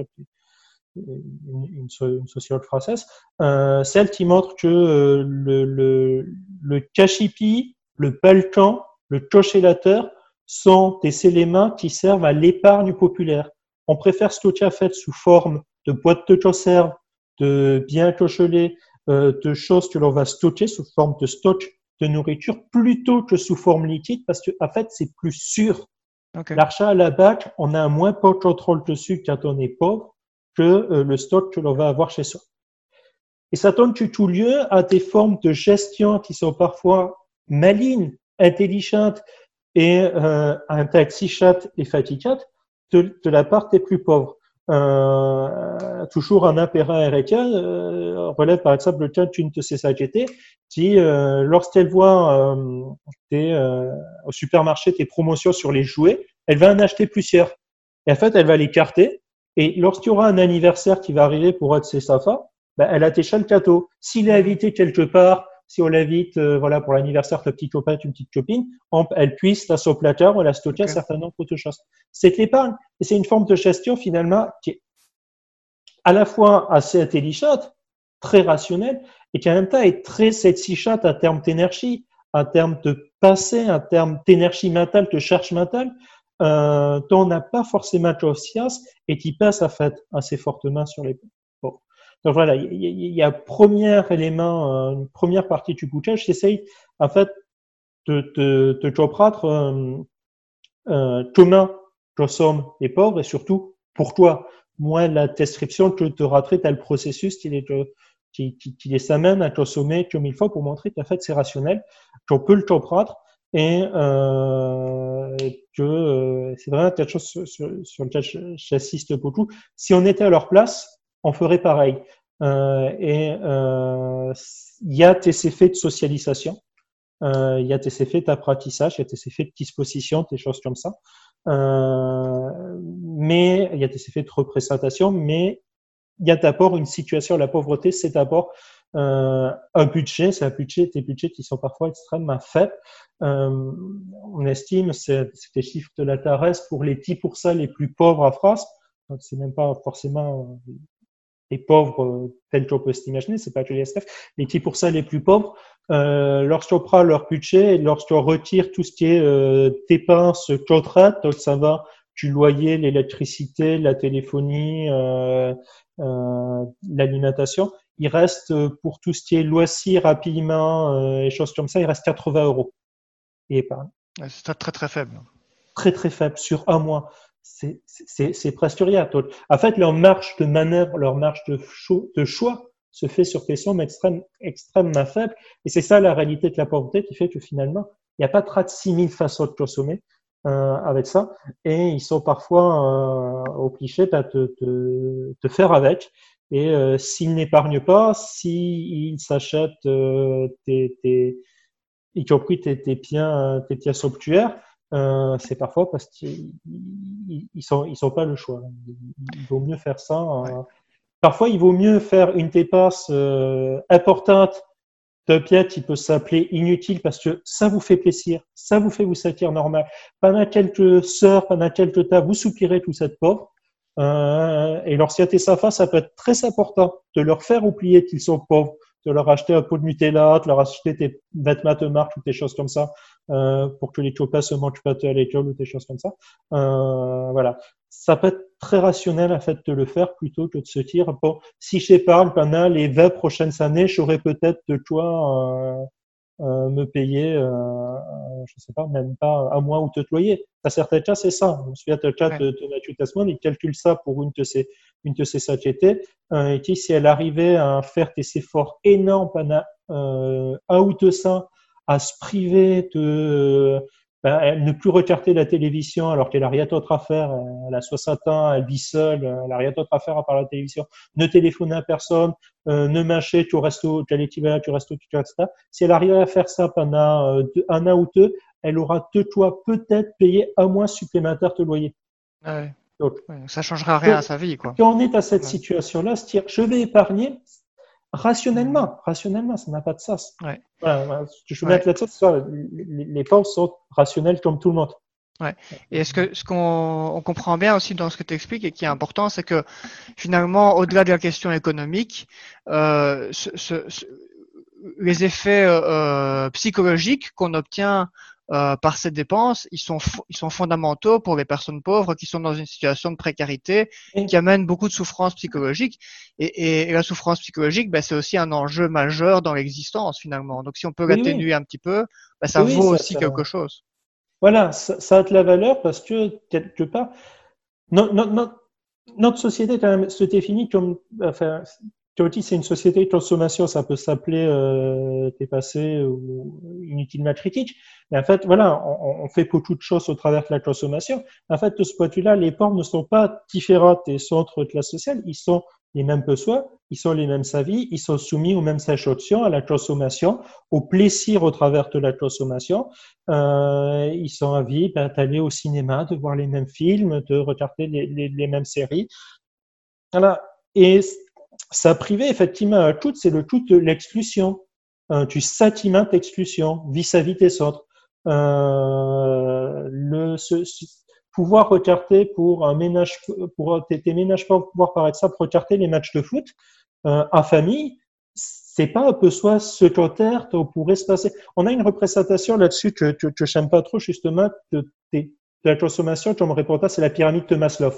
B: une, une, sociologue française, euh, celle qui montre que euh, le, le, le cachipi, le balkan, le cochélateur sont des éléments qui servent à l'épargne populaire. On préfère stocker fait sous forme de boîtes de conserve, de biens cochelés, euh, de choses que l'on va stocker sous forme de stock de nourriture plutôt que sous forme liquide parce que en fait c'est plus sûr. Okay. L'achat à la bac, on a un moins de contrôle dessus quand on est pauvre que euh, le stock que l'on va avoir chez soi. Et ça donne tout lieu à des formes de gestion qui sont parfois malignes, intelligentes et euh, intoxicantes et fatigantes de, de, la part des plus pauvres. Euh, toujours un impéra RK euh, relève par exemple le cas d'une de ces sociétés qui, lorsqu'elle voit euh, au supermarché des promotions sur les jouets, elle va en acheter plusieurs. Et en fait, elle va les carter et lorsqu'il y aura un anniversaire qui va arriver pour être ses Safa, ben, elle a déjà le cadeau. S'il est invité quelque part, si on l'invite euh, voilà, pour l'anniversaire de petit copain, une petite copine, on, elle puisse la placard ou la stocker okay. un certain nombre de choses. C'est l'épargne. Et c'est une forme de gestion finalement qui est à la fois assez intelligente, très rationnelle, et qui en même temps est très satisfaisante en termes d'énergie, en termes de passé, en termes d'énergie mentale, de charge mentale, euh, dont on n'a pas forcément conscience et qui passe à fait assez fortement sur les bon. Donc voilà, il y, a un premier élément, euh, une première partie du bouquin. J'essaye en fait de te de, comprendre euh, euh, comment consomment les pauvres et surtout pourquoi. Moi, la description que te raterai, le processus qui les, qui, qui, qui les amène à consommer comme il faut pour montrer qu'en fait c'est rationnel, qu'on peut le comprendre et euh, que euh, c'est vraiment quelque chose sur lequel j'assiste beaucoup. Si on était à leur place, on ferait pareil. Euh, et euh, il y a des effets de socialisation, euh, il y a des effets d'apprentissage, il y a des effets de disposition, des choses comme ça. Mais il y a des effets de représentation, mais il y a d'abord une situation, la pauvreté, c'est d'abord euh, un budget, c'est un budget, des budgets qui sont parfois extrêmement faibles. Euh, on estime, c'est des chiffres de la TARES, pour les 10% les plus pauvres en France, donc c'est même pas forcément les pauvres euh, tels qu'on peut s'imaginer, c'est pas que les STF, les 10% les plus pauvres, euh, lorsqu'on prend leur budget, lorsqu'on retire tout ce qui est euh, dépenses contraintes, donc ça va du loyer, l'électricité, la téléphonie, euh, euh, l'alimentation, il reste euh, pour tout ce qui est loisirs, habillement et choses comme ça, il reste 80 euros et épargne.
A: C'est très très faible.
B: Très très faible sur un mois. C'est presque rien. En fait, leur marge de manœuvre, leur marge de, de choix se fait sur des sommes extrême, extrêmement faibles. Et c'est ça la réalité de la pauvreté qui fait que finalement, il n'y a pas 36 000 façons de consommer euh, avec ça. Et ils sont parfois euh, obligés de te, te, faire avec. Et euh, s'ils n'épargnent pas, s'ils s'achètent euh, tes, tes, y compris tes, tes biens, tes pièces somptuaires, euh, c'est parfois parce qu'ils ils sont ils sont pas le choix. Il vaut mieux faire ça. Euh, parfois, il vaut mieux faire une dépasse euh, importante de pièce qui peut s'appeler inutile parce que ça vous fait plaisir, ça vous fait vous sentir normal. Pendant quelques heures, pendant quelques temps, vous soupirez tout cette pauvre. Euh, et y a ça face, ça peut être très important de leur faire oublier qu'ils sont pauvres, de leur acheter un pot de Nutella, de leur acheter des vêtements de marque ou des choses comme ça, euh, pour que les copains se mangent pas à l'école ou des choses comme ça. Euh, voilà. Ça peut être très rationnel, en fait, de le faire plutôt que de se dire, bon, si j'épargne pendant les 20 prochaines années, j'aurais peut-être de quoi euh, euh, me payer, euh, je sais pas, même pas un mois ou deux loyer. Dans certains cas, c'est ça. Je suis à le cas il calcule ça pour une de ses, une de ses sociétés. Euh, et qui, si elle arrivait à faire des efforts énormes pendant euh, un ou ans, à se priver de ben, elle ne plus regarder la télévision alors qu'elle a rien d'autre à faire. Elle a 60 ans, elle vit seule, elle a rien d'autre à faire à part la télévision. Ne téléphoner à personne, euh, ne mâcher, tu restes au, tu tu restes au, etc. Si elle arrive à faire ça pendant euh, un an ou deux, elle aura de toi peut-être payé un mois supplémentaire de loyer.
A: Ouais. Donc, ça changera rien à sa vie, quoi.
B: Quand on est à cette situation-là, se dire, je vais épargner, rationnellement, rationnellement, ça n'a pas de sens. Ouais. Voilà, je veux mettre là-dessus, les, les pauvres sont rationnels comme tout le monde.
A: Ouais. Et ce que ce qu'on on comprend bien aussi dans ce que tu expliques et qui est important, c'est que finalement, au-delà de la question économique, euh, ce, ce, les effets euh, psychologiques qu'on obtient euh, par ces dépenses, ils sont, ils sont fondamentaux pour les personnes pauvres qui sont dans une situation de précarité, qui amène beaucoup de souffrance psychologique. Et, et, la souffrance psychologique, ben, c'est aussi un enjeu majeur dans l'existence finalement. Donc si on peut l'atténuer un petit peu, ben, ça vaut aussi quelque chose.
B: Voilà, ça, ça, a de la valeur parce que quelque part, notre, notre, notre société quand même se définit comme, enfin, Théotis, c'est une société de consommation, ça peut s'appeler euh, dépassé ou inutilement critique. Mais en fait, voilà, on, fait beaucoup de choses au travers de la consommation. En fait, de ce point de vue-là, les pauvres ne sont pas différents des centres de classe sociale, ils sont les mêmes besoins, ils sont les mêmes avis, ils sont soumis aux mêmes sensations, à la consommation, au plaisir au travers de la consommation. Euh, ils sont avis ben, d'aller au cinéma, de voir les mêmes films, de regarder les mêmes séries. Voilà. Et ça effectivement, un tout, c'est le tout de l'exclusion, euh, du sentiment d'exclusion vis-à-vis des autres. Euh, le, ce, pouvoir retarder pour un ménage, pour tes, ménages pas pouvoir paraître ça, pour retarder les matchs de foot euh, en famille, c'est pas un peu soit secondaire, on pourrait se passer. On a une représentation là-dessus que, que, que j'aime pas trop, justement, de, de, la consommation, comme reportage, c'est la pyramide de Maslow.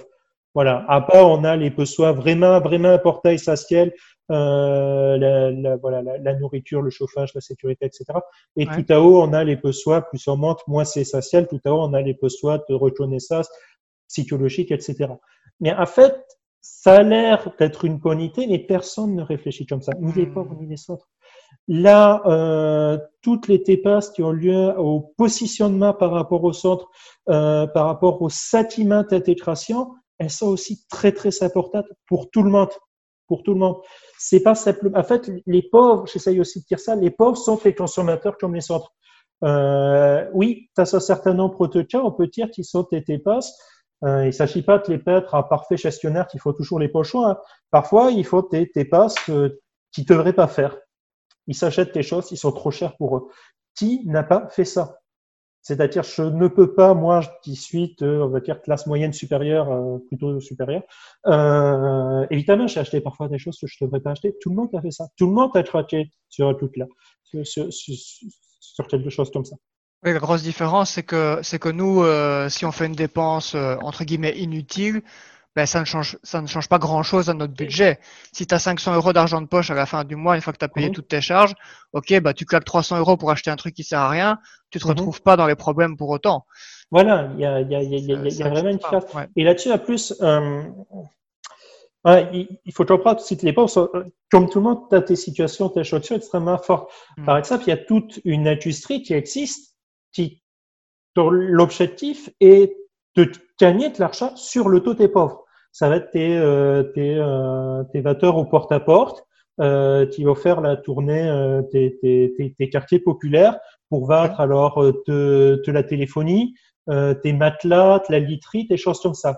B: Voilà. À part, on a les besoins vraiment, vraiment importants, essentiels, euh, la, la, voilà, la, la, nourriture, le chauffage, la sécurité, etc. Et tout à haut, on a les besoins, plus on monte, moins c'est essentiel. Tout à haut, on a les besoins de reconnaissance psychologique, etc. Mais en fait, ça a l'air d'être une bonne idée, mais personne ne réfléchit comme ça, ni les pauvres, ni les autres. Là, euh, toutes les dépasses qui ont lieu au positionnement par rapport au centre, euh, par rapport au sentiment d'intégration, elles sont aussi très très importantes pour tout le monde. Pour tout le monde. C'est pas simplement. En fait, les pauvres, j'essaye aussi de dire ça, les pauvres sont les consommateurs comme les autres. Euh, oui, tu un certain nombre de cas, on peut dire qu'ils sont tes passes. Euh, il ne s'agit pas de les mettre à parfait gestionnaire qu'il faut toujours les poches hein. Parfois, il faut tes, tes passes euh, qui ne devraient pas faire. Ils s'achètent des choses qui sont trop chères pour eux. Qui n'a pas fait ça? C'est-à-dire, je ne peux pas, moi, qui suis on va dire, classe moyenne supérieure, euh, plutôt supérieure. Euh, évidemment, j'ai acheté parfois des choses que je ne devrais pas acheter. Tout le monde a fait ça. Tout le monde a craqué sur un là, sur, quelque chose comme ça.
A: Oui, la grosse différence, c'est que que nous, euh, si on fait une dépense entre guillemets inutile, ben, ça ne change, ça ne change pas grand chose à notre budget. Si tu as 500 euros d'argent de poche à la fin du mois, une fois que tu as payé mhm. toutes tes charges, ok, bah, tu claques 300 euros pour acheter un truc qui sert à rien, tu te mhm. retrouves pas dans les problèmes pour autant.
B: Voilà, il y a, y a, y a, y a vraiment une différence. Et là-dessus, en plus, euh, il faut toujours pas si les pauvres, comme tout le monde, tu as tes situations, tes choses extrêmement fortes. Hmm. Par exemple, il y a toute une industrie qui existe, qui, dont l'objectif est de gagner de l'argent sur le taux des pauvres. Ça va être tes, euh, tes, euh, tes vateurs au porte-à-porte, euh, qui vont faire la tournée euh, tes, tes, tes, quartiers populaires pour vaincre alors de, de la téléphonie, tes matelas, la literie, des choses comme ça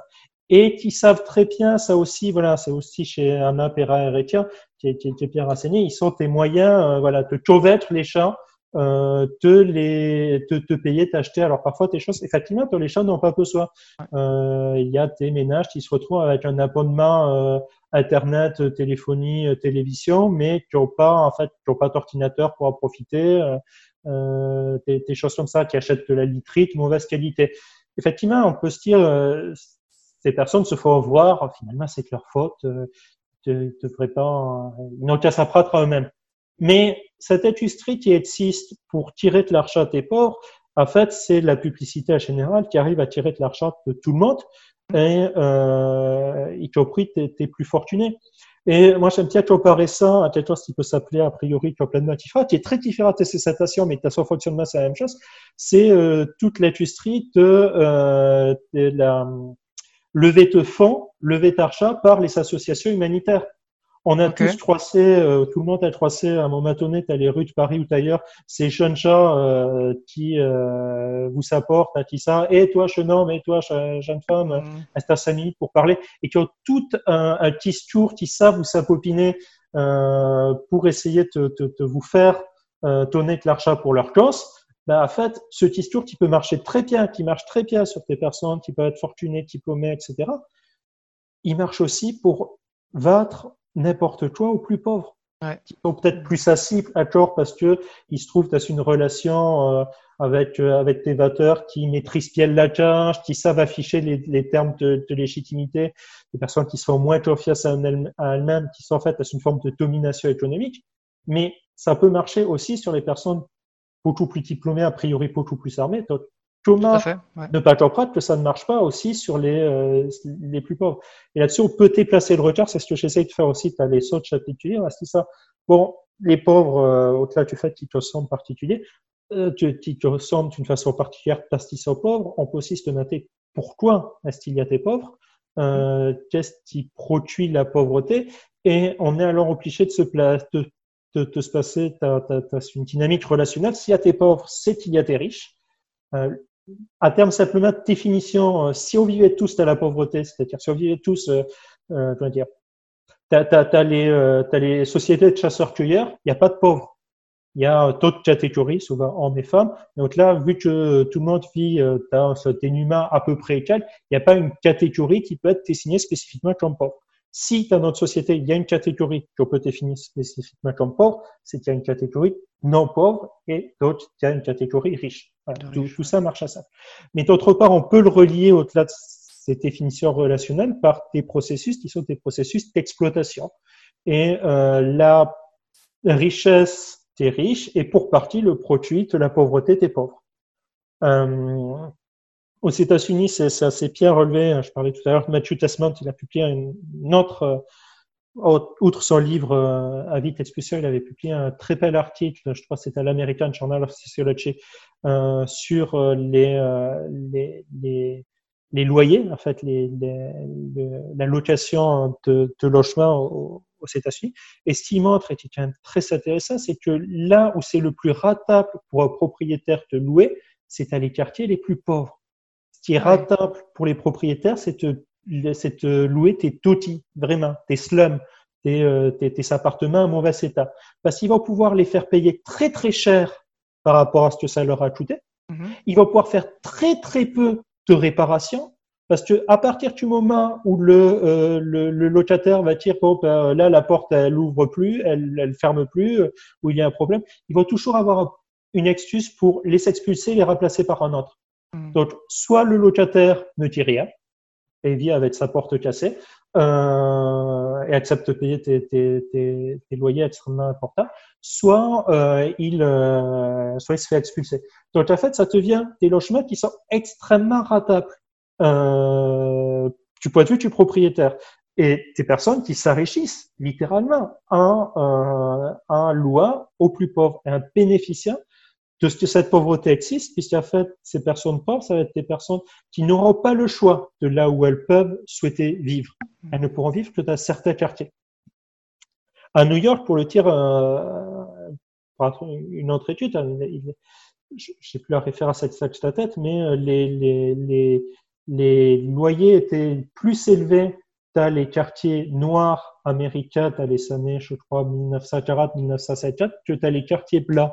B: et qui savent très bien, ça aussi, voilà, c'est aussi chez Anna Perra Heretia, qui est, qui, est, bien renseigné, ils sont tes moyens, euh, voilà, te chovêtre les champs, euh, te les, te, te payer, t'acheter. Alors parfois tes choses, effectivement, les champs n'ont pas besoin. Euh, il y a des ménages qui se retrouvent avec un abonnement euh, internet, téléphonie, euh, télévision, mais qui n'ont pas, en fait, qui n'ont pas d'ordinateur pour en profiter. Euh, des, des, choses comme ça, qui achètent de la litrite, mauvaise qualité. Effectivement, on peut se dire, ces personnes se font voir, finalement, c'est leur faute, euh, ils devraient pas, ils n'ont qu'à s'apprendre à eux-mêmes. Mais cette industrie qui existe pour tirer de l'argent des pauvres, en fait, c'est la publicité en général qui arrive à tirer de l'argent de tout le monde et, euh, y compris des, plus fortunés. Et moi, j'aime bien comparer ça à quelque chose qui peut s'appeler a priori complètement différent, qui est très différent de ces citations, mais de son fonctionnement, c'est la même chose. C'est euh, toute l'industrie de, euh, de la lever de fonds, lever d'argent par les associations humanitaires. On a tous croisé, euh, tout le monde a croisé à un moment donné, dans les rues de Paris ou ailleurs, ces jeunes gens euh, qui euh, vous apportent, qui ça, et toi jeune homme, et toi jeune femme, mm. à 5 minutes pour parler, et qui ont tout un, un petit tour qui savent vous sapopiner pour essayer de, de, de vous faire donner de l'argent pour leur cause ben, en fait, ce discours qui peut marcher très bien, qui marche très bien sur des personnes qui peuvent être fortunées, diplômées, etc., il marche aussi pour vaincre n'importe quoi au plus pauvre. Ouais. Qui sont peut-être plus sensibles à tort parce que ils se trouvent dans une relation euh, avec euh, avec des vateurs qui maîtrisent bien la tâche, qui savent afficher les, les termes de, de, légitimité, des personnes qui sont moins confiantes à elles-mêmes, qui sont en fait dans une forme de domination économique. Mais ça peut marcher aussi sur les personnes beaucoup plus diplômés, a priori beaucoup plus armés. Thomas ne pas comprendre que ça ne marche pas aussi sur les, euh, les plus pauvres. Et là-dessus, on peut déplacer le retard. C'est ce que j'essaie de faire aussi. Tu as les autres chapitres c'est ça. Bon, les pauvres, euh, au-delà du fait qu'ils te ressemblent particulier, euh, qui te ressemblent d'une façon particulière parce qu'ils sont pauvres, on peut aussi se demander pourquoi est-ce qu'il y a des pauvres, euh, qu'est-ce qui produit la pauvreté, et on est alors obligé de se, placer, de de, se passer, tu as, une dynamique relationnelle. S'il y a tes pauvres, c'est qu'il y a des riches. Euh, à terme simplement de définition, euh, si on vivait tous dans la pauvreté, c'est-à-dire si on vivait tous, euh, euh comment dire, tu as, les, euh, les sociétés de chasseurs-cueilleurs, il n'y a pas de pauvres. Il y a d'autres catégories, souvent hommes et femmes. Donc là, vu que tout le monde vit dans un humain à peu près égal, il n'y a pas une catégorie qui peut être dessinée spécifiquement comme pauvre. Si dans notre société, il y a une catégorie qu'on peut définir spécifiquement comme pauvre, c'est qu'il y a une catégorie non pauvre et d'autres, il y a une catégorie riche. Tout, ça marche à ça. Mais d'autre part, on peut le relier au-delà de ces définitions relationnelles par des processus qui sont des processus d'exploitation. Et euh, la richesse des riches est pour partie le produit de la pauvreté des pauvres. Euh, aux États-Unis, c'est assez bien relevé. Je parlais tout à l'heure de Matthew Tessman, il a publié une autre, euh, outre son livre euh, Avis d'expulsion, il avait publié un très bel article, je crois que c'était à l'American Journal of Sociology, euh, sur euh, les, les, loyers, en fait, les, la location de, de logements aux, aux États-Unis. Et ce qui montre, et qui est très intéressant, c'est que là où c'est le plus rentable pour un propriétaire de louer, c'est à les quartiers les plus pauvres qui est rentable pour les propriétaires, c'est de, louer tes totis, vraiment, tes slums, tes, euh, appartements en mauvais état. Parce qu'ils vont pouvoir les faire payer très très cher par rapport à ce que ça leur a coûté. Mm-hmm. Ils vont pouvoir faire très très peu de réparation parce que à partir du moment où le, euh, le, locataire va dire bon ben, là la porte elle ouvre plus, elle, elle ferme plus, euh, où il y a un problème, ils vont toujours avoir une excuse pour les expulser, les remplacer par un autre. Mm. Donc, soit le locataire ne dit rien, vit avec sa porte cassée euh, et accepte de payer tes, loyers extrêmement importants, soit euh, il euh, soit il se fait expulser. Donc en fait, ça te vient des logements qui sont extrêmement ratables du point de vue du propriétaire et des personnes qui s'enrichissent littéralement en, euh, en loi aux plus pauvres en bénéficiant de ce que cette pauvreté existe, puisqu'en fait, ces personnes pauvres, ça va être des personnes qui n'auront pas le choix de là où elles peuvent souhaiter vivre. Elles ne pourront vivre que dans certains quartiers. À New York, pour le dire, euh, une autre étude, hein, je sais plus la référence exacte à tête, mais euh, les, les, les, les loyers étaient plus élevés dans les quartiers noirs américains dans les années, je crois, 1940-1974 que dans les quartiers blancs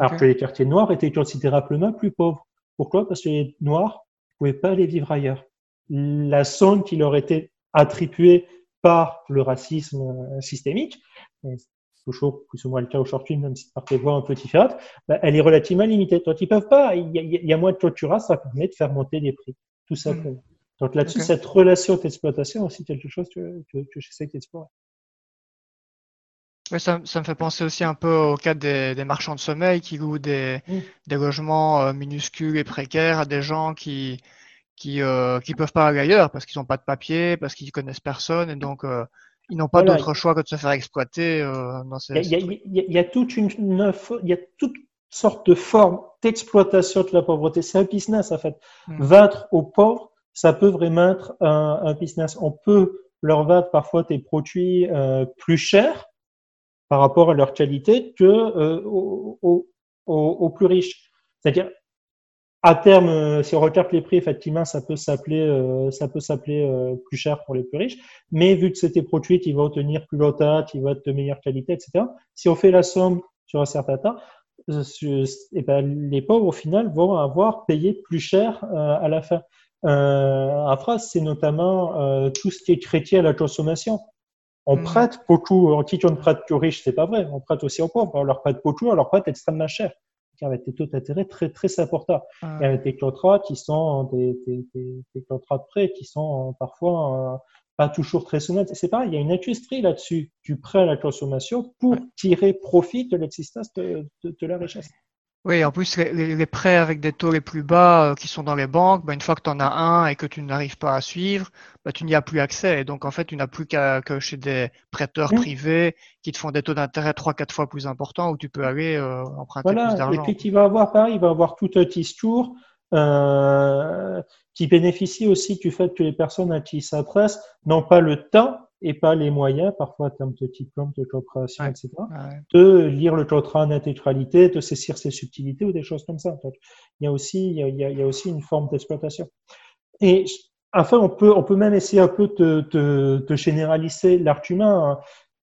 B: alors que les quartiers noirs étaient considérablement plus pauvres. Pourquoi? Parce que les noirs ne pouvaient pas aller vivre ailleurs. La zone qui leur était attribuée par le racisme euh, systémique, c'est toujours plus ou moins le cas aujourd'hui, même si par des voies un peu différentes, bah, elle est relativement limitée. Donc ils peuvent pas, il y, a, moins de tortura, ça permet de faire monter les prix, tout simplement. Hmm. Donc là-dessus, cette relation d'exploitation, c'est aussi quelque chose que, que, que j'essaie d'explorer.
A: Oui, ça, ça, me fait penser aussi un peu au cas des, des marchands de sommeil qui louent des, des logements euh, minuscules et précaires à des gens qui qui euh, qui peuvent pas aller ailleurs parce qu'ils n'ont pas de papier, parce qu'ils connaissent personne et donc euh, ils n'ont pas d'autre choix que de se faire exploiter dans
B: ces. Il y, a, il, y a, il y a toute une, il y a toute sorte de forme d'exploitation de la pauvreté. C'est un business en fait. Mm. Vendre aux pauvres, ça peut vraiment être un, un business. On peut leur vendre parfois des produits plus chers par rapport à leur qualité que euh, aux, plus riches. C'est-à-dire, à terme, euh, si on regarde les prix, effectivement, ça peut s'appeler, euh, ça peut s'appeler plus cher pour les plus riches. Mais vu que c'était produit qui va obtenir plus longtemps, qui va être de meilleure qualité, etc. Si on fait la somme sur un certain et eh ben, les pauvres au final vont avoir payé plus cher à la fin. Euh, après, c'est notamment tout ce qui est chrétien à la consommation. On mm. prête beaucoup, en qui on prête aux riches, c'est pas vrai. On prête aussi aux pauvres. On leur prête beaucoup, on leur prête extrêmement cher. Avec des taux d'intérêt très, très importants. Ah. Et avec des contrats qui sont des, des, des, des contrats de prêt qui sont euh, parfois euh, pas toujours très honnêtes. C'est pareil, il y a une industrie là-dessus du prêt à la consommation pour tirer profit de l'existence de, de, de la richesse.
A: Oui, en plus, les, les, prêts avec des taux les plus bas euh, qui sont dans les banques, bah, une fois que tu en as un et que tu n'arrives pas à suivre, bah, tu n'y as plus accès. Et donc, en fait, tu n'as plus qu'à que chez des prêteurs privés qui te font des taux d'intérêt trois, quatre fois plus importants où tu peux aller euh, emprunter plus d'argent.
B: Et puis, tu vas avoir pareil, il va avoir tout un discours euh, qui bénéficie aussi du fait que les personnes à qui ils s'adressent n'ont pas le temps et pas les moyens, parfois en termes de diplôme, de coopération, etc., de lire le contrat en intégralité, de saisir ses subtilités ou des choses comme ça. Donc, il y a aussi, il y a, il y a aussi une forme d'exploitation. Et enfin, on peut, on peut même essayer un peu de, de, de généraliser l'argument.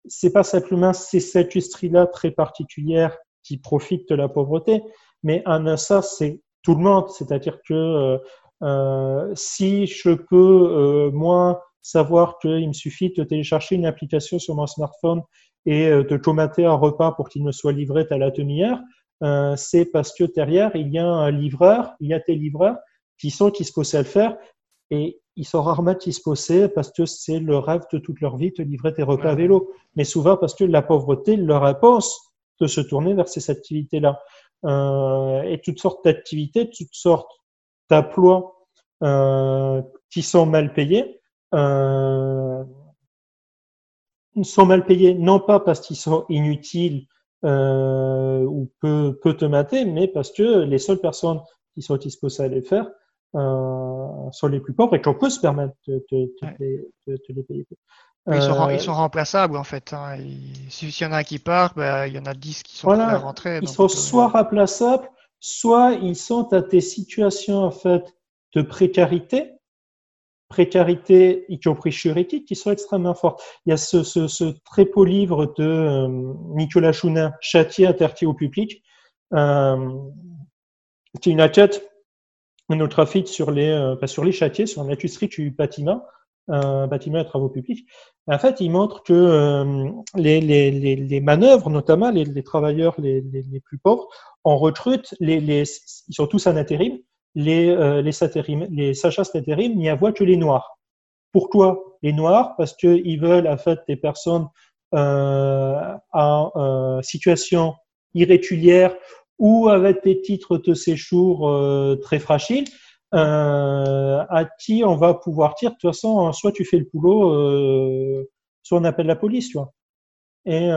B: C'est pas simplement cette industrie-là très particulière qui profite de la pauvreté, mais en ça, c'est tout le monde. C'est-à-dire que euh, euh si je peux, euh, moi, savoir qu'il me suffit de télécharger une application sur mon smartphone et euh, de commander un repas pour qu'il me soit livré à la demi-heure, euh, c'est parce que derrière, il y a un livreur, il y a des livreurs qui sont qui se possèdent à le faire et ils sont rarement disposés parce que c'est le rêve de toute leur vie de livrer des repas à vélo, mais souvent parce que la pauvreté leur impose de se tourner vers ces activités-là. Euh, et toutes sortes d'activités, toutes sortes d'emplois euh, qui sont mal payés, euh, sont mal payés, non pas parce qu'ils sont inutiles euh, ou peu, peu te mater, mais parce que les seules personnes qui sont disposées à les faire euh, sont les plus pauvres et qu'on peut se permettre de, de, de, de les payer.
A: ils, sont, ils, sont, remplaçables en fait. Hein. S'il y en a qui part, ben, il y en a 10 qui sont voilà, à rentrer.
B: Ils sont soit remplaçables, soit ils sont à des situations en fait de précarité précarité, y compris juridique, qui sont extrêmement fortes. Il y a ce, très beau livre de euh, Nicolas Chounin, Châtier interdit au public, euh, qui est une enquête, un autre sur les, euh, bah, sur les châtiers, sur l'industrie du bâtiment, euh, bâtiment et travaux publics. En fait, il montre que euh, les, manœuvres, notamment les, travailleurs les, plus pauvres, on recrute, les, ils sont tous en intérim, les, euh, les, les sachas d'intérim n'y avoient que les noirs. pour toi les noirs? Parce qu'ils veulent en fait des personnes euh, en euh, situation irrégulière ou avec des titres de séjour euh, très fragiles, euh, à qui on va pouvoir dire, de toute façon, soit tu fais le boulot, euh, soit on appelle la police, tu vois. Et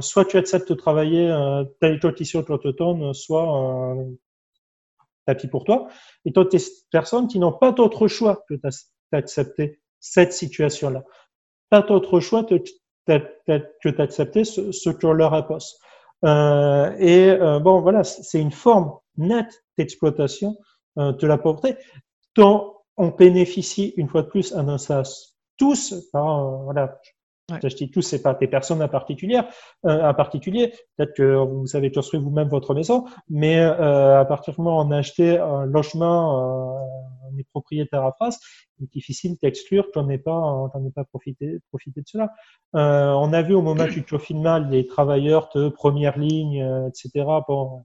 B: soit tu acceptes de travailler euh, tel condition soit tapis pour toi. Et toi, des personnes qui n'ont pas d'autre choix que d'accepter cette situation-là. Pas d'autre choix que d'accepter ce, qu'on leur impose. Euh, et euh, bon, voilà, c'est une forme nette d'exploitation euh, de la pauvreté dont on bénéficie une fois de plus à nos tous, par, voilà, Ouais. Je dis tous, c'est pas des personnes en particulier. Euh, en particulier, peut-être que vous avez construit vous-même votre maison, mais euh, à partir du moment où on a acheté un logement, euh, on est propriétaire à face, il est difficile d'exclure qu'on n'ait pas, qu'on n'ait pas profité, profité de cela. Euh, on a vu au moment du confinement les travailleurs de première ligne, euh, etc. Bon,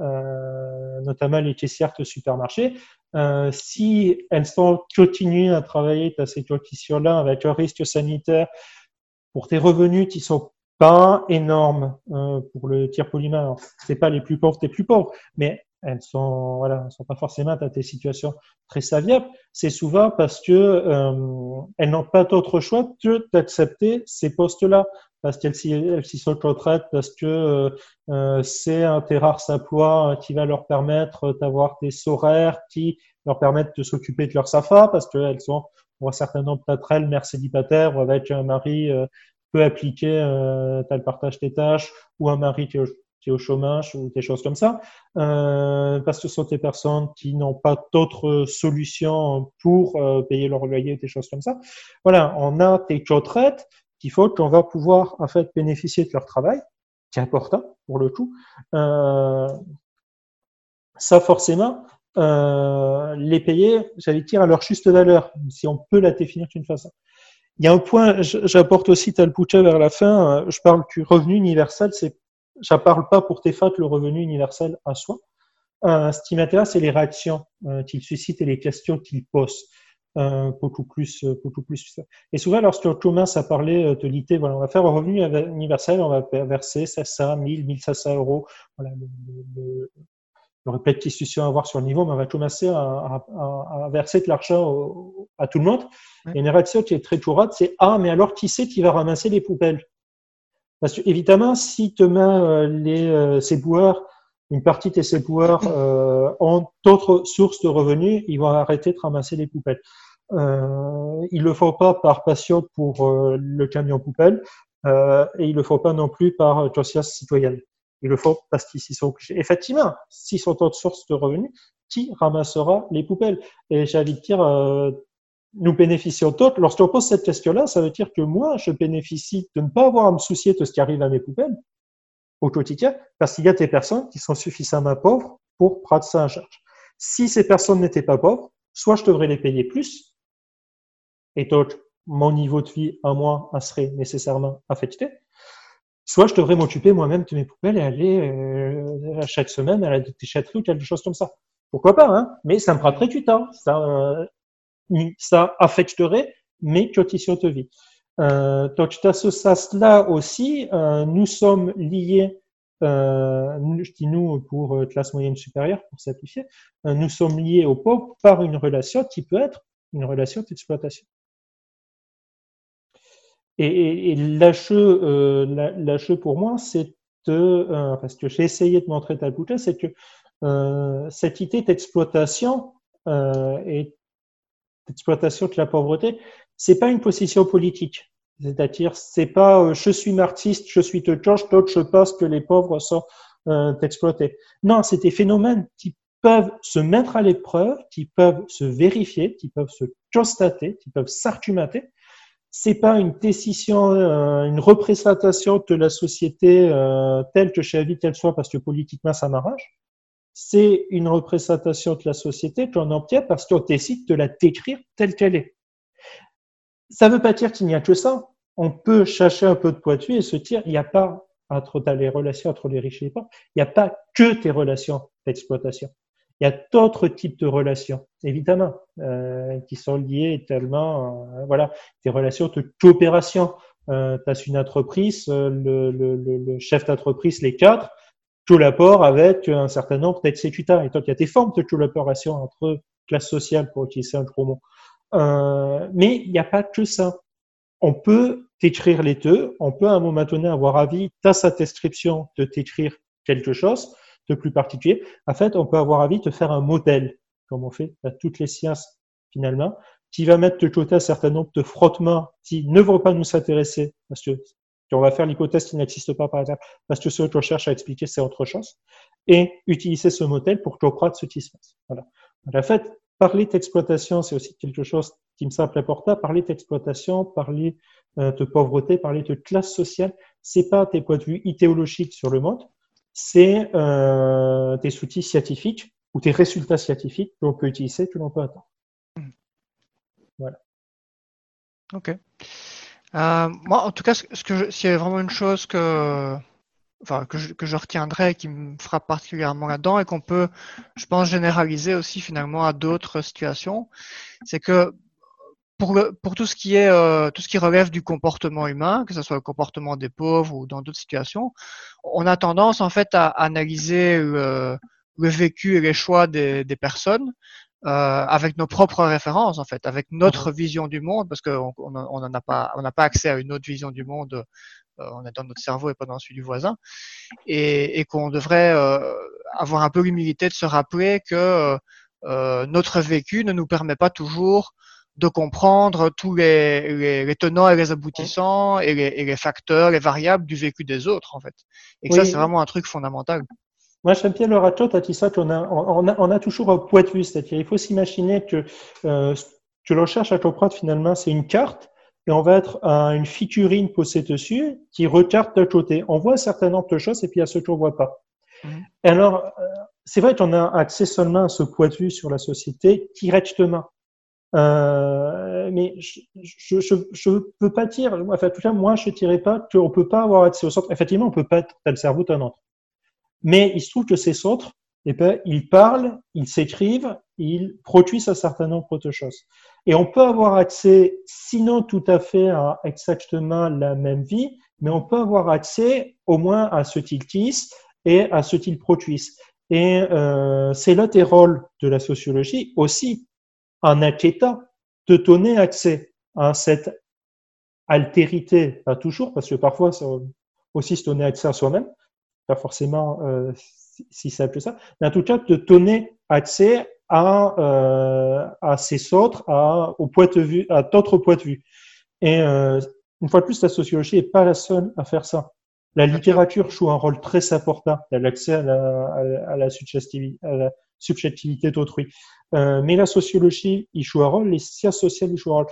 B: euh, notamment les caissières de supermarché, euh, si elles sont continuées à travailler dans ces conditions-là avec un risque sanitaire pour tes revenus qui sont pas énormes euh, pour le tir polymère. C'est pas les plus pauvres des plus pauvres, mais elles sont voilà, elles sont pas forcément dans des situations très saviables. C'est souvent parce que euh, elles n'ont pas d'autre choix que d'accepter ces postes-là, parce qu'elles s'y sont retraites, parce que euh, c'est un des rares emplois qui va leur permettre d'avoir des horaires qui leur permettent de s'occuper de leur SAFA, parce qu'elles sont pour un certain nombre d'entre elles, mères célibataires ou avec un mari euh, peu appliqué, euh, tel partage des tâches, ou un mari qui est au, chômage, ou des choses comme ça, euh, parce que ce sont des personnes qui n'ont pas d'autres solutions pour euh, payer leur loyer, des choses comme ça. Voilà, on a des retraites qu'il faut qu'on va pouvoir en fait bénéficier de leur travail, qui est important pour le coup. Euh, ça forcément, euh, les payer, j'allais dire, à leur juste valeur, si on peut la définir d'une façon. Il y a un point, j'apporte aussi Talpucha vers la fin, euh, je parle du revenu universel, c'est, je parle pas pour tes le revenu universel à soi. Euh, ce qui m'intéresse, c'est les réactions euh, qu'il suscite et les questions qu'il pose. Euh, beaucoup plus, euh, beaucoup plus. Et souvent, lorsqu'on commence à parler de l'IT, voilà, on va faire un revenu universel, on va verser 700, 1000, 1500 euros. Voilà, le, le, il y aurait peut-être discussion à avoir sur le niveau, mais on va commencer à, à, à verser de l'argent à tout le monde. Ouais. Et une réaction qui est très tourade, c'est Ah, mais alors qui c'est qui va ramasser les poubelles? Parce que évidemment, si demain euh, les euh, ces boueurs, une partie de ces boueurs euh, ont d'autres sources de revenus, ils vont arrêter de ramasser les poubelles. Euh, ils le font pas par passion pour euh, le camion poubelle euh, et ils le font pas non plus par conscience citoyenne. Ils le font parce qu'ils s'y sont obligés. Effectivement, s'ils sont autre source de revenus, qui ramassera les poubelles? Et j'ai envie de dire, euh, nous bénéficions tous. Lorsqu'on pose cette question-là, ça veut dire que moi, je bénéficie de ne pas avoir à me soucier de ce qui arrive à mes poubelles au quotidien, parce qu'il y a des personnes qui sont suffisamment pauvres pour prendre ça en charge. Si ces personnes n'étaient pas pauvres, soit je devrais les payer plus, et donc mon niveau de vie à moi serait nécessairement affecté, soit je devrais m'occuper moi-même de mes poubelles et aller euh, chaque semaine à la déchetterie ou quelque chose comme ça. Pourquoi pas, hein? Mais ça me prendrait du temps. Ça, euh, ça affecterait mes conditions de vie. Euh, donc, dans ce sens-là aussi, euh, nous sommes liés, euh, je dis nous pour euh, classe moyenne supérieure, pour simplifier, euh, nous sommes liés aux pauvres par une relation qui peut être une relation d'exploitation. Et, et, et l'HE, euh, pour moi, c'est euh, parce que j'ai essayé de montrer ta bouteille, c'est que euh, cette idée d'exploitation euh, et d'exploitation de la pauvreté, c'est pas une position politique. C'est-à-dire, c'est pas euh, je suis un artiste, je suis de George, d'autres je pense que les pauvres sont euh, exploités. Non, c'est des phénomènes qui peuvent se mettre à l'épreuve, qui peuvent se vérifier, qui peuvent se constater, qui peuvent s'argumenter c'est pas une décision, euh, une représentation de la société euh, telle que j'ai envie qu'elle soit parce que politiquement ça m'arrange. C'est une représentation de la société qu'on obtient parce qu'on décide de la décrire telle qu'elle est. Ça veut pas dire qu'il n'y a que ça. On peut chercher un peu de poitu et se dire il n'y a pas entre les relations entre les riches et les pauvres, il n'y a pas que des relations d'exploitation. Il y a d'autres types de relations, évidemment, euh, qui sont liées tellement, euh, voilà, des relations de coopération. Euh, tu as une entreprise, euh, le, chef d'entreprise, les quatre, l'apport avec un certain nombre d'exécutants. Et donc, il y a des formes de collaboration entre classes sociales, pour utiliser un gros mot. Euh, mais il n'y a pas que ça. On peut t'écrire les deux, on peut à un moment donné avoir avis, dans sa description, de t'écrire quelque chose de plus particulier. En fait, on peut avoir avis de faire un modèle, comme on fait à toutes les sciences finalement, qui va mettre de côté un certain nombre de frottements qui ne vont pas nous intéresser, parce que on va faire l'hypothèse qui n'existe pas, par exemple, parce que ce je cherche à expliquer, c'est autre chose, et utiliser ce modèle pour comprendre ce qui se passe. Voilà. En fait, parler d'exploitation, c'est aussi quelque chose qui me semble important. Parler d'exploitation, parler euh, de pauvreté, parler de classe sociale, c'est pas des points de vue idéologiques sur le monde, c'est euh, des outils scientifiques ou des résultats scientifiques que l'on peut utiliser, que l'on peut attendre. Voilà.
A: Ok. Euh, moi, en tout cas, ce que s'il y a vraiment une chose que, enfin, que je, que je retiendrai qui me frappe particulièrement là-dedans et qu'on peut, je pense, généraliser aussi finalement à d'autres situations, c'est que pour, le, pour tout ce qui est euh, tout ce qui relève du comportement humain, que ce soit le comportement des pauvres ou dans d'autres situations, on a tendance en fait à analyser le, le vécu et les choix des, des personnes euh, avec nos propres références en fait, avec notre mhm. vision du monde, parce qu'on on n'a pas, on n'a pas accès à une autre vision du monde. Euh, on est dans notre cerveau et pas dans celui du voisin, et, et qu'on devrait euh, avoir un peu l'humilité de se rappeler que euh, notre vécu ne nous permet pas toujours de comprendre tous les, les, les tenants et les aboutissants et les, et les, facteurs, les variables du vécu des autres en fait. Et que ça c'est vraiment un truc fondamental.
B: Moi, j'aime bien le ratio, tu as dit ça, qu'on a, on a, on a toujours un point de vue. C'est-à-dire, il faut s'imaginer que euh, ce que l'on cherche à comprendre, finalement, c'est une carte et on va être à une figurine posée dessus qui regarde de côté. On voit un certain nombre de choses et puis il y a ce qu'on ne voit pas. Mmh. Alors, euh, c'est vrai qu'on a accès seulement à ce point de vue sur la société directement. Euh, mais je je, je, je peux pas dire, enfin, en tout cas, moi, je dirais pas qu'on peut pas avoir accès au centre. Effectivement, on peut pas être le cerveau d'un autre. Mais il se trouve que ces centres, eh ben, ils parlent, ils s'écrivent, ils produisent un certain nombre de choses. Et on peut avoir accès, sinon tout à fait à exactement la même vie, mais on peut avoir accès au moins à ce qu'ils disent et à ce qu'ils produisent. Et euh, c'est des rôles de la sociologie aussi, en inquiétant, de donner accès à cette altérité, pas toujours, parce que parfois c'est aussi se donner accès à soi-même, pas forcément euh, si, simple que ça, mais en tout cas de donner accès à, euh, à ces autres, à, au point de vue, à d'autres points de vue. Et euh, une fois de plus, la sociologie n'est pas la seule à faire ça. La littérature joue un rôle très important dans l'accès à la, à, la, à la subjectivité d'autrui. Euh, mais la sociologie, il joue un rôle, les sciences sociales, ils jouent un rôle.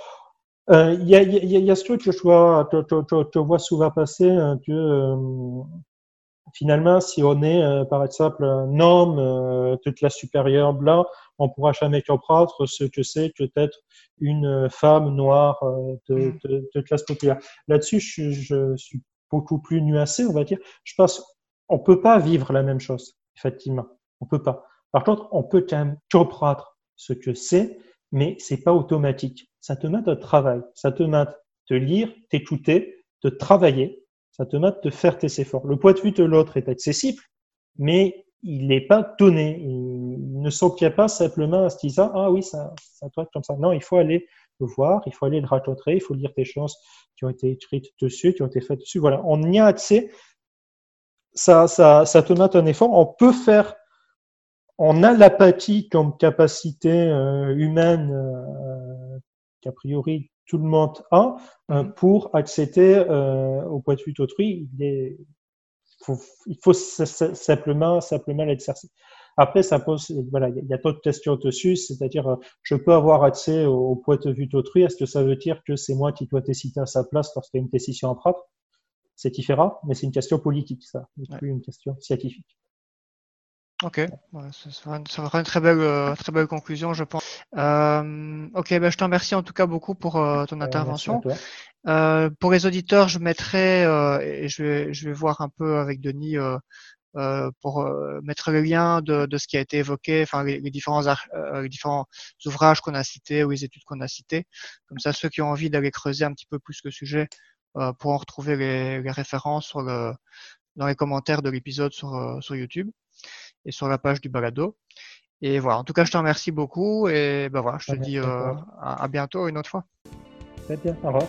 B: Euh, il y, a, y, a, y a ce truc que je vois, te, te, te, vois souvent passer, hein, que euh, finalement, si on est, euh, par exemple, un homme euh, de classe supérieure blanc, on pourra jamais comprendre ce que c'est que d'être une femme noire euh, de, mm. de, de, classe populaire. Là-dessus, je, je, suis beaucoup plus nuancé, on va dire. Je pense, on peut pas vivre la même chose, effectivement. On peut pas. Par contre, on peut quand même comprendre ce que c'est, mais c'est pas automatique. Ça te met de travail. Ça te met de lire, t'écouter, de travailler ça te demande de faire tes efforts. Le point de vue de l'autre est accessible, mais il n'est pas donné. Il ne s'obtient pas simplement en se disant ah oui ça ça doit être comme ça. Non, il faut aller le voir, il faut aller le raconter, il faut lire des choses qui ont été écrites dessus, qui ont été faites dessus. Voilà, on y a accès. Ça, ça, ça te met un effort. On peut faire, on a l'apathie comme capacité euh, humaine euh, qu'a priori tout le monde a euh, pour accéder euh, au point de vue d'autrui. Il, faut, il faut simplement, simplement l'exercer. Après, ça pose, voilà, il y a d'autres questions dessus, c'est-à-dire, je peux avoir accès au, point de vue d'autrui. Est-ce que ça veut dire que c'est moi qui dois décider à sa place lorsqu'il y a une décision prendre C'est différent, mais c'est une question politique, ça, plus une question scientifique.
A: Ok, ça sera une, très belle, euh, très belle conclusion, je pense. Euh, ok, ben, je te remercie en tout cas beaucoup pour euh, ton intervention. pour les auditeurs, je mettrai, et je vais, je vais voir un peu avec Denis euh, pour euh, mettre le lien de, de, ce qui a été évoqué, enfin les, différents, les différents ouvrages qu'on a cités ou les études qu'on a citées. Comme ça, ceux qui ont envie d'aller creuser un petit peu plus le sujet pourront retrouver les, les références sur le, dans les commentaires de l'épisode sur, sur YouTube et sur la page du balado. Et voilà, en tout cas, je te remercie beaucoup et ben voilà, je te dis à, à bientôt une autre fois.
B: Très bien, au revoir.